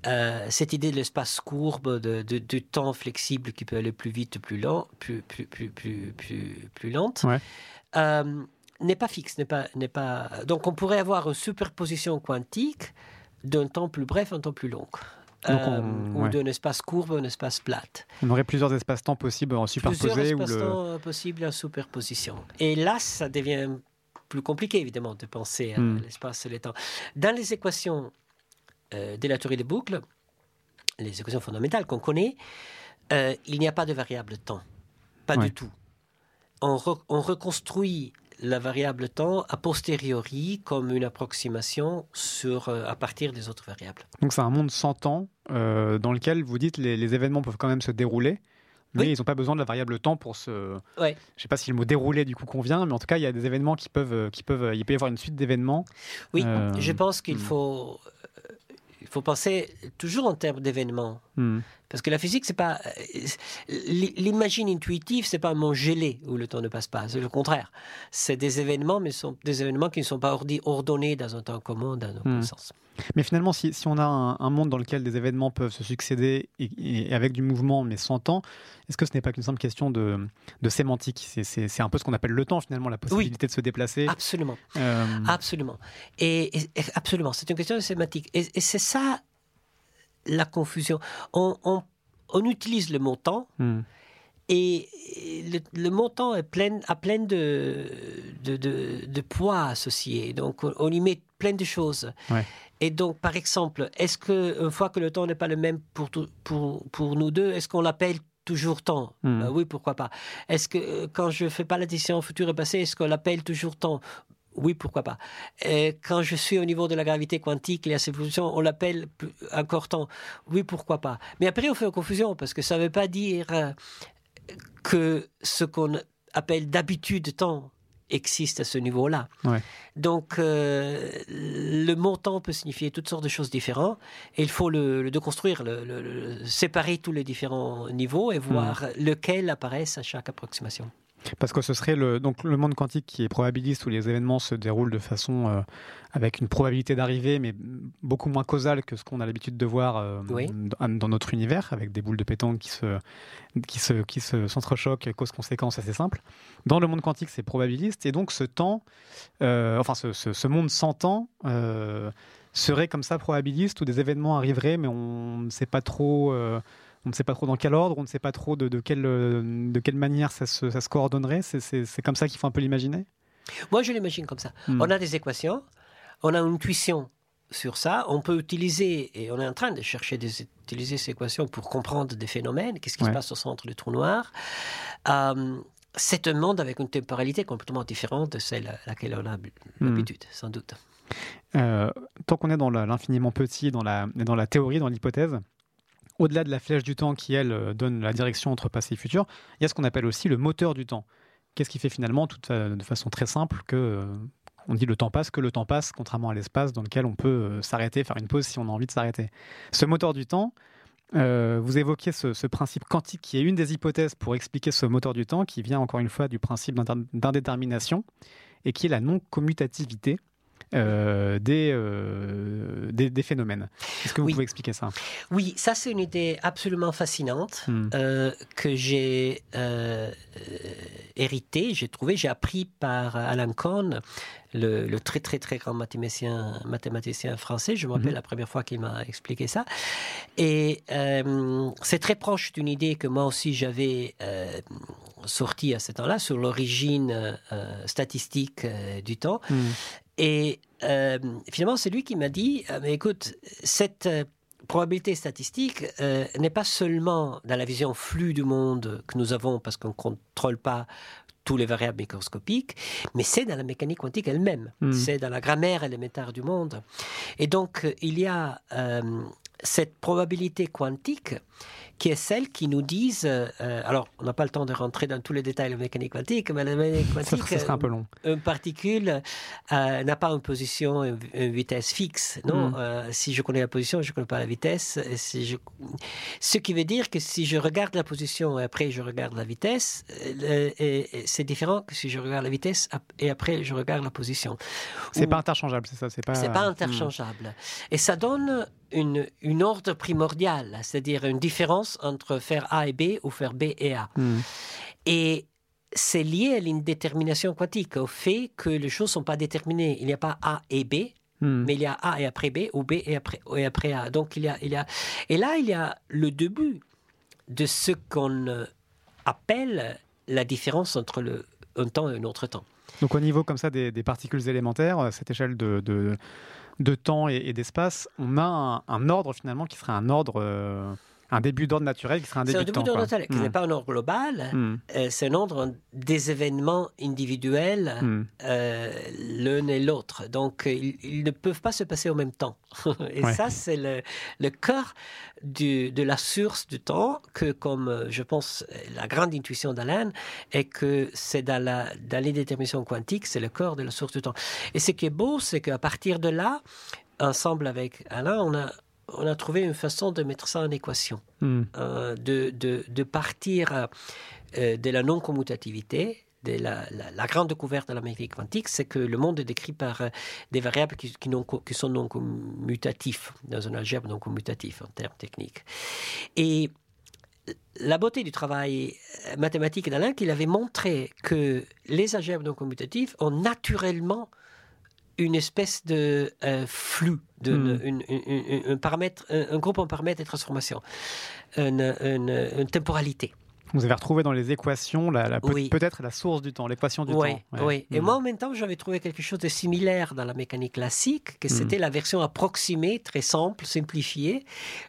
C: Euh, cette idée de l'espace courbe, de, de, temps flexible qui peut aller plus vite, plus lent, plus, plus, plus, plus, plus, plus lente, euh, n'est pas fixe, n'est pas, n'est pas. Donc on pourrait avoir une superposition quantique d'un temps plus bref, un temps plus long. Euh, ou d'un espace courbe, un espace plate.
B: On aurait plusieurs espaces-temps possibles en superposé.
C: Plusieurs espaces-temps possibles en superposition. Et là, ça devient plus compliqué, évidemment, de penser à hmm. l'espace et le temps. Dans les équations euh, de la théorie des boucles, les équations fondamentales qu'on connaît, euh, il n'y a pas de variable temps. Pas du tout. On, on reconstruit la variable temps a posteriori comme une approximation sur, euh, à partir des autres variables.
B: Donc c'est un monde sans temps euh, dans lequel vous dites les, les événements peuvent quand même se dérouler, mais ils n'ont pas besoin de la variable temps pour se.
C: Ouais.
B: Je sais pas si le mot dérouler du coup convient, mais en tout cas, il y a des événements qui peuvent, qui peuvent, il peut y avoir une suite d'événements.
C: Oui,
B: Euh,
C: je pense qu'il
B: hmm.
C: faut, euh, il faut penser toujours en termes d'événements.
B: Hmm.
C: Parce que la physique, c'est pas. euh, l'i- L'imagine intuitive, c'est pas un monde gelé où le temps ne passe pas. C'est le contraire. C'est des événements, mais sont des événements qui ne sont pas ordonnés dans un temps commun, dans aucun
B: Hmm.
C: sens.
B: Mais finalement, si, si on a un, un monde dans lequel des événements peuvent se succéder et, et avec du mouvement, mais sans temps, est-ce que ce n'est pas qu'une simple question de, de sémantique? C'est- un peu ce qu'on appelle le temps, finalement, la possibilité de se déplacer.
C: Absolument.
B: Euh,
C: Absolument. Et, et- et- absolument, c'est une question de sémantique. Et, et c'est ça la confusion. On, on- on utilise le temps
B: hmm.
C: et le, temps est plein, a plein de, de, de- de poids associés. Donc on, on y met plein de choses.
B: Ouais.
C: Et donc, par exemple, est-ce que une fois que le temps n'est pas le même pour, tout- pour, pour nous deux, est-ce qu'on l'appelle toujours temps?
B: Hmm.
C: Euh, Oui, pourquoi pas. Est-ce que euh, quand je fais pas l'addition futur et passé, est-ce qu'on l'appelle toujours temps? Oui, pourquoi pas. Et quand je suis au niveau de la gravité quantique, les positions, on l'appelle encore temps. Oui, pourquoi pas. Mais après, on fait une confusion parce que ça ne veut pas dire euh, que ce qu'on appelle d'habitude temps existe à ce niveau-là.
B: Ouais.
C: Donc, euh, le temps peut signifier toutes sortes de choses différentes et il faut le, le déconstruire, le, séparer tous les différents niveaux et voir lequel apparaissent à chaque approximation.
B: Parce que ce serait le, donc le monde quantique qui est probabiliste où les événements se déroulent de façon euh, avec une probabilité d'arrivée, mais beaucoup moins causale que ce qu'on a l'habitude de voir euh,
C: Oui.
B: dans, notre univers, avec des boules de pétanque qui se, qui se, qui se s'entrechoquent, cause-conséquence assez simple. Dans le monde quantique, c'est probabiliste, et donc ce temps, euh, enfin ce, ce- ce monde sans temps, serait comme ça probabiliste où des événements arriveraient, mais on ne sait pas trop. On ne sait pas trop dans quel ordre, on ne sait pas trop de, de, quelle, euh, de quelle manière ça se, ça se coordonnerait. C'est- comme ça qu'il faut un peu l'imaginer?
C: Moi, je l'imagine comme ça.
B: Hmm.
C: On a des équations, on a une intuition sur ça. On peut utiliser, et on est en train de chercher d'utiliser ces équations pour comprendre des phénomènes. Qu'est-ce qui
B: Ouais.
C: se passe au centre du trou noir Euh, C'est un monde avec une temporalité complètement différente de celle à laquelle on a
B: Hmm.
C: l'habitude, sans doute.
B: Euh, tant qu'on est dans l'infiniment petit, dans la, dans la théorie, dans l'hypothèse, au-delà de la flèche du temps qui, elle, euh, donne la direction entre passé et futur, il y a ce qu'on appelle aussi le moteur du temps. Qu'est-ce qui fait finalement, toute fa- de façon très simple, que euh, on dit le temps passe, que le temps passe, contrairement à l'espace dans lequel on peut euh, s'arrêter, faire une pause si on a envie de s'arrêter. Ce moteur du temps, euh, vous évoquez ce, principe quantique qui est une des hypothèses pour expliquer ce moteur du temps, qui vient encore une fois du principe d'indétermination et qui est la non-commutativité euh, des, euh, des, des phénomènes. Est-ce que vous
C: Oui.
B: pouvez expliquer ça?
C: Oui, ça c'est une idée absolument fascinante
B: Hmm.
C: euh, que j'ai héritée, j'ai trouvé, j'ai appris par Alan Kohn, le, le très très très grand mathématicien, mathématicien français. Je me rappelle
B: Mhm.
C: la première fois qu'il m'a expliqué ça. Et c'est très proche d'une idée que moi aussi j'avais sortie à ce temps-là sur l'origine statistique du temps.
B: Hmm.
C: Et euh, finalement, c'est lui qui m'a dit, euh, mais écoute, cette euh, probabilité statistique euh, n'est pas seulement dans la vision flux du monde que nous avons parce qu'on ne contrôle pas tous les variables microscopiques, mais c'est dans la mécanique quantique elle-même,
B: Mm.
C: c'est dans la grammaire élémentaire du monde. Et donc, il y a euh, cette probabilité quantique qui est celle qui nous disent, euh, euh, alors on n'a pas le temps de rentrer dans tous les détails de la mécanique quantique, mais la mécanique
B: Ça,
C: quantique,
B: ça serait un peu long.
C: une particule euh, n'a pas une position, une, une vitesse fixe. Non,
B: Mm.
C: Euh, si je connais la position, je ne connais pas la vitesse. Et si je... Ce qui veut dire que si je regarde la position et après je regarde la vitesse, euh, c'est différent que si je regarde la vitesse et après je regarde la position.
B: C'est
C: Ou-
B: pas interchangeable, c'est ça C'est pas,
C: c'est pas
B: Hmm.
C: interchangeable. Et ça donne une, une ordre primordial, c'est-à-dire une différence entre faire A et B ou faire B et A.
B: Hmm.
C: Et c'est lié à l'indétermination quantique, au fait que les choses ne sont pas déterminées. Il n'y a pas A et B,
B: Hmm.
C: mais il y a A et après B, ou B et après, et après A. Donc il y, a, il y a... Et là, il y a le début de ce qu'on euh, appelle la différence entre le, un temps et un autre temps.
B: Donc au niveau comme ça des, des particules élémentaires, à cette échelle de, de, de temps et, d'espace, on a un, un ordre finalement qui serait un ordre, euh, un début d'ordre naturel qui serait un début
C: C'est un début d'ordre naturel, qui
B: Hmm.
C: n'est pas un ordre global,
B: Hmm.
C: euh, c'est un ordre des événements individuels,
B: Hmm.
C: euh, l'un et l'autre. Donc, ils, ils ne peuvent pas se passer en même temps. et
B: Ouais.
C: ça, c'est le, le cœur du- de la source du temps, que comme euh, je pense, la grande intuition d'Alain est que c'est dans, la, dans les déterminations quantiques, c'est le cœur de la source du temps. Et ce qui est beau, c'est qu'à partir de là, ensemble avec Alain, on a, on a trouvé une façon de mettre ça en équation
B: Hmm.
C: euh, de, de, de partir euh, de la non-commutativité, de la, la- la grande découverte de la mécanique quantique, c'est que le monde est décrit par euh, des variables qui, qui, non- qui sont non commutatifs, dans un algèbre non commutatif en termes techniques. Et la beauté du travail mathématique d'Alain, qu'il avait montré que les algèbres non commutatifs ont naturellement une espèce de euh, flux, de,
B: Hmm.
C: une- une- une- un, paramètre, un, un groupe en paramètres de transformation, une temporalité.
B: Vous avez retrouvé dans les équations la, la-
C: Oui.
B: peut-être la source du temps, l'équation du
C: Oui,
B: temps. Ouais.
C: oui. Et
B: Hmm.
C: moi, en même temps, j'avais trouvé quelque chose de similaire dans la mécanique classique, que
B: Mm.
C: c'était la version approximée, très simple, simplifiée,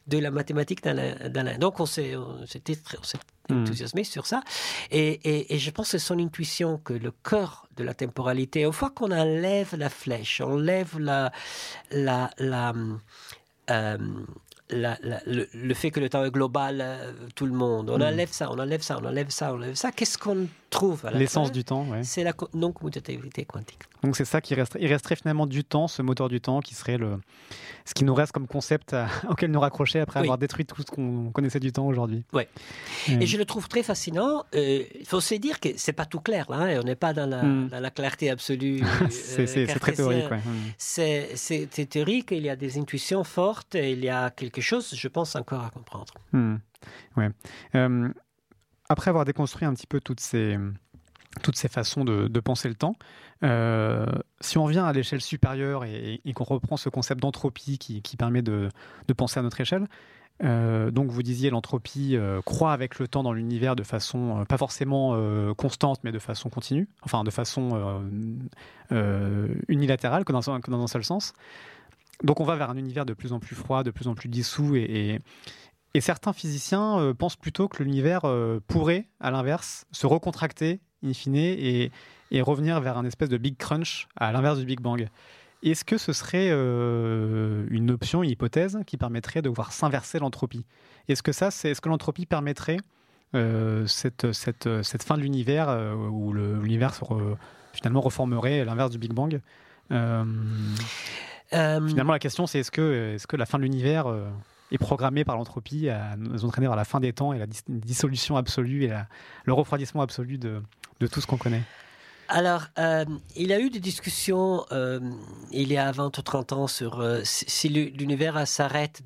C: de la mathématique d'Alain. d'Alain. Donc, on s'est on s'était très- on s'est
B: Mm.
C: enthousiasmé sur ça. Et, et- et je pense que c'est son intuition que le cœur de la temporalité, une fois qu'on enlève la flèche, on enlève la, la, la, euh, la- la- le, le fait que le temps est global, euh, tout le monde, on
B: Mm.
C: enlève ça, on enlève ça, on enlève ça, on enlève ça, qu'est-ce qu'on trouve
B: L'essence du temps, ouais.
C: c'est la co- non-commutativité quantique.
B: Donc c'est ça qui resterait. Il resterait finalement du temps, ce moteur du temps, qui serait le, ce qui nous reste comme concept à- auquel nous raccrocher après
C: Oui.
B: avoir détruit tout ce qu'on connaissait du temps aujourd'hui.
C: Ouais.
B: Mm.
C: Et je le trouve très fascinant. Euh, Il faut se dire que c'est pas tout clair là. hein, on n'est pas dans la,
B: Mm.
C: dans la clarté absolue.
B: c'est
C: euh,
B: c'est- très théorique. ouais. Mm.
C: C'est théorique. Il y a des intuitions fortes. Et il y a quelque chose, je pense, encore à comprendre.
B: Hmm. Ouais. Euh, après avoir déconstruit un petit peu toutes ces, toutes ces façons de, penser le temps, euh, si on revient à l'échelle supérieure et, qu'on reprend ce concept d'entropie qui, permet de, penser à notre échelle, euh, donc vous disiez l'entropie euh, croît avec le temps dans l'univers de façon pas forcément constante mais de façon continue, enfin de façon unilatérale que dans, un- seul sens. Donc on va vers un univers de plus en plus froid, de plus en plus dissous et- et certains physiciens euh, pensent plutôt que l'univers euh, pourrait, à l'inverse, se recontracter, in fine, et, et revenir vers un espèce de Big Crunch, à l'inverse du Big Bang. Est-ce que ce serait euh, une option, une hypothèse, qui permettrait de voir s'inverser l'entropie? Est-ce que ça, c'est, est-ce que l'entropie permettrait cette, cette, cette fin de l'univers où le- l'univers se re- finalement reformerait à l'inverse du Big Bang? Finalement, la question, c'est est-ce que, est-ce que la fin de l'univers est programmée par l'entropie à nous entraîner vers la fin des temps et la dis- dissolution absolue et la- le refroidissement absolu de, de tout ce qu'on connaît
C: Alors, euh, il y a eu des discussions euh, il y a 20 ou 30 ans sur euh, si si l'u- l'univers s'arrête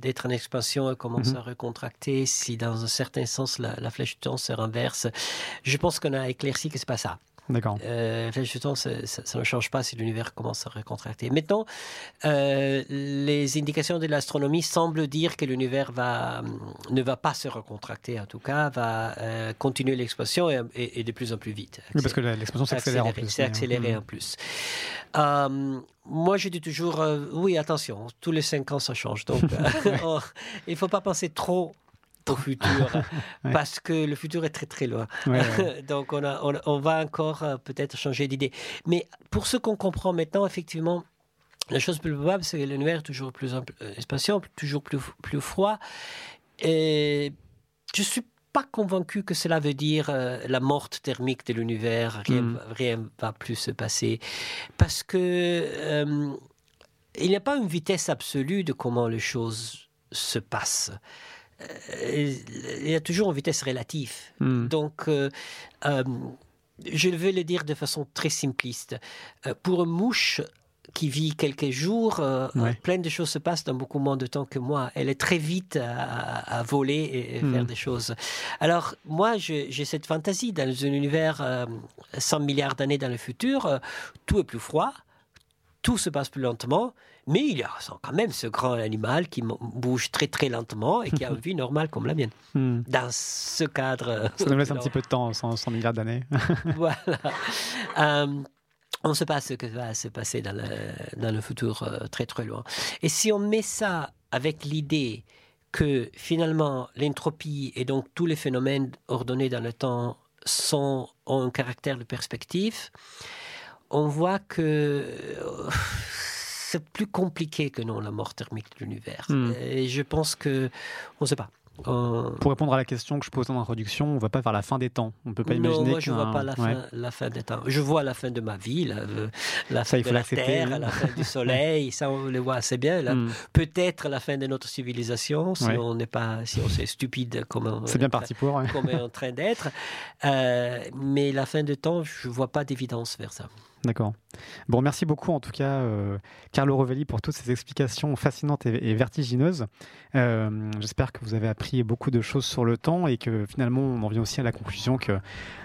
C: d'être en expansion et commence
B: Mhm.
C: à recontracter, si dans un certain sens la, la flèche du temps se renverse. Je pense qu'on a éclairci que c'est pas ça.
B: D'accord.
C: Euh, temps, ça, ça- ça ne change pas si l'univers commence à recontracter. Maintenant, euh, les indications de l'astronomie semblent dire que l'univers va, ne va pas se recontracter, en tout cas, va euh, continuer l'expansion et, et- et de plus en plus vite.
B: Oui, parce que l'expansion s'accélère en plus.
C: C'est accéléré
B: euh,
C: en plus. Euh, moi, je dis toujours, oui, attention, tous les cinq ans, ça change. Donc, on- il ne faut pas penser trop au futur,
B: Ouais.
C: parce que le futur est très très loin.
B: ouais, ouais.
C: Donc, on, a- on, on va encore euh, peut-être changer d'idée. Mais pour ce qu'on comprend maintenant, effectivement, la chose plus probable, c'est que l'univers est toujours plus euh, spacieux, toujours plus, plus froid. Et je suis pas convaincu que cela veut dire euh, la morte thermique de l'univers, rien,
B: Mm.
C: rien va plus se passer. Parce que euh, il n'y a pas une vitesse absolue de comment les choses se passent. Euh, il y a toujours une vitesse relative.
B: Hmm.
C: Donc, euh, euh, je vais le dire de façon très simpliste. Pour une mouche qui vit quelques jours,
B: Ouais.
C: plein de choses se passent dans beaucoup moins de temps que moi. Elle est très vite à, à voler et, et faire
B: Mhm.
C: des choses. Alors, moi, j'ai cette fantaisie dans un univers euh, 100 milliards d'années dans le futur, tout est plus froid, tout se passe plus lentement, mais il y a quand même ce grand animal qui bouge très très lentement et qui a une vie normale comme la mienne.
B: Hmm.
C: Dans ce cadre.
B: Ça nous laisse un petit peu de temps, 100, 100 milliards d'années.
C: voilà. Euh, on ne sait pas ce que va se passer dans le, dans le futur euh, très très loin. Et si on met ça avec l'idée que finalement l'entropie et donc tous les phénomènes ordonnés dans le temps sont, ont un caractère de perspective, on voit que euh, c'est plus compliqué que non la mort thermique de l'univers.
B: Hmm.
C: Et je pense que, on ne sait pas. Euh,
B: Pour répondre à la question que je pose en introduction, on ne va pas vers la fin des temps. On ne peut pas
C: non,
B: imaginer
C: moi je ne vois pas la
B: ouais.
C: fin, la fin des temps. Je vois la fin de ma vie, la, euh, la
B: Ça,
C: fin
B: il
C: de
B: faut
C: la
B: l'accepter,
C: Terre,
B: oui.
C: la fin du Soleil, ça on le voit assez bien.
B: Hmm.
C: Peut-être la fin de notre civilisation, si
B: Ouais.
C: on n'est pas, si on est stupide comme on
B: C'est bien
C: est-
B: parti pour. ouais.
C: comme on est en train d'être. Euh, mais la fin de temps, je ne vois pas d'évidence vers ça.
B: D'accord. Bon, merci beaucoup en tout cas, euh, Carlo Rovelli, pour toutes ces explications fascinantes et, vertigineuses. Euh, J'espère que vous avez appris beaucoup de choses sur le temps et que finalement on en vient aussi à la conclusion que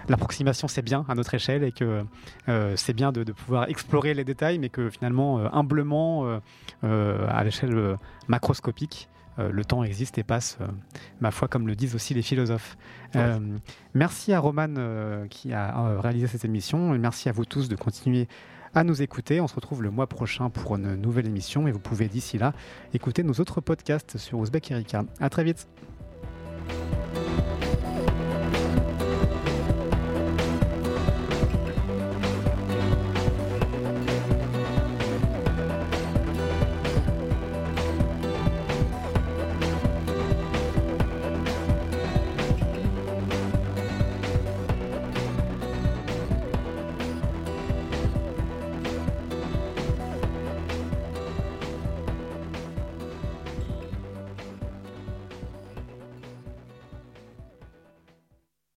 B: l'approximation c'est bien à notre échelle et que euh, c'est bien de, pouvoir explorer les détails, mais que finalement, humblement, à l'échelle macroscopique, euh, le temps existe et passe, euh, ma foi, comme le disent aussi les philosophes. Euh, merci à Roman qui a réalisé cette émission et merci à vous tous de continuer à nous écouter. On se retrouve le mois prochain pour une nouvelle émission et vous pouvez d'ici là écouter nos autres podcasts sur Ouzbek Erika. À très vite.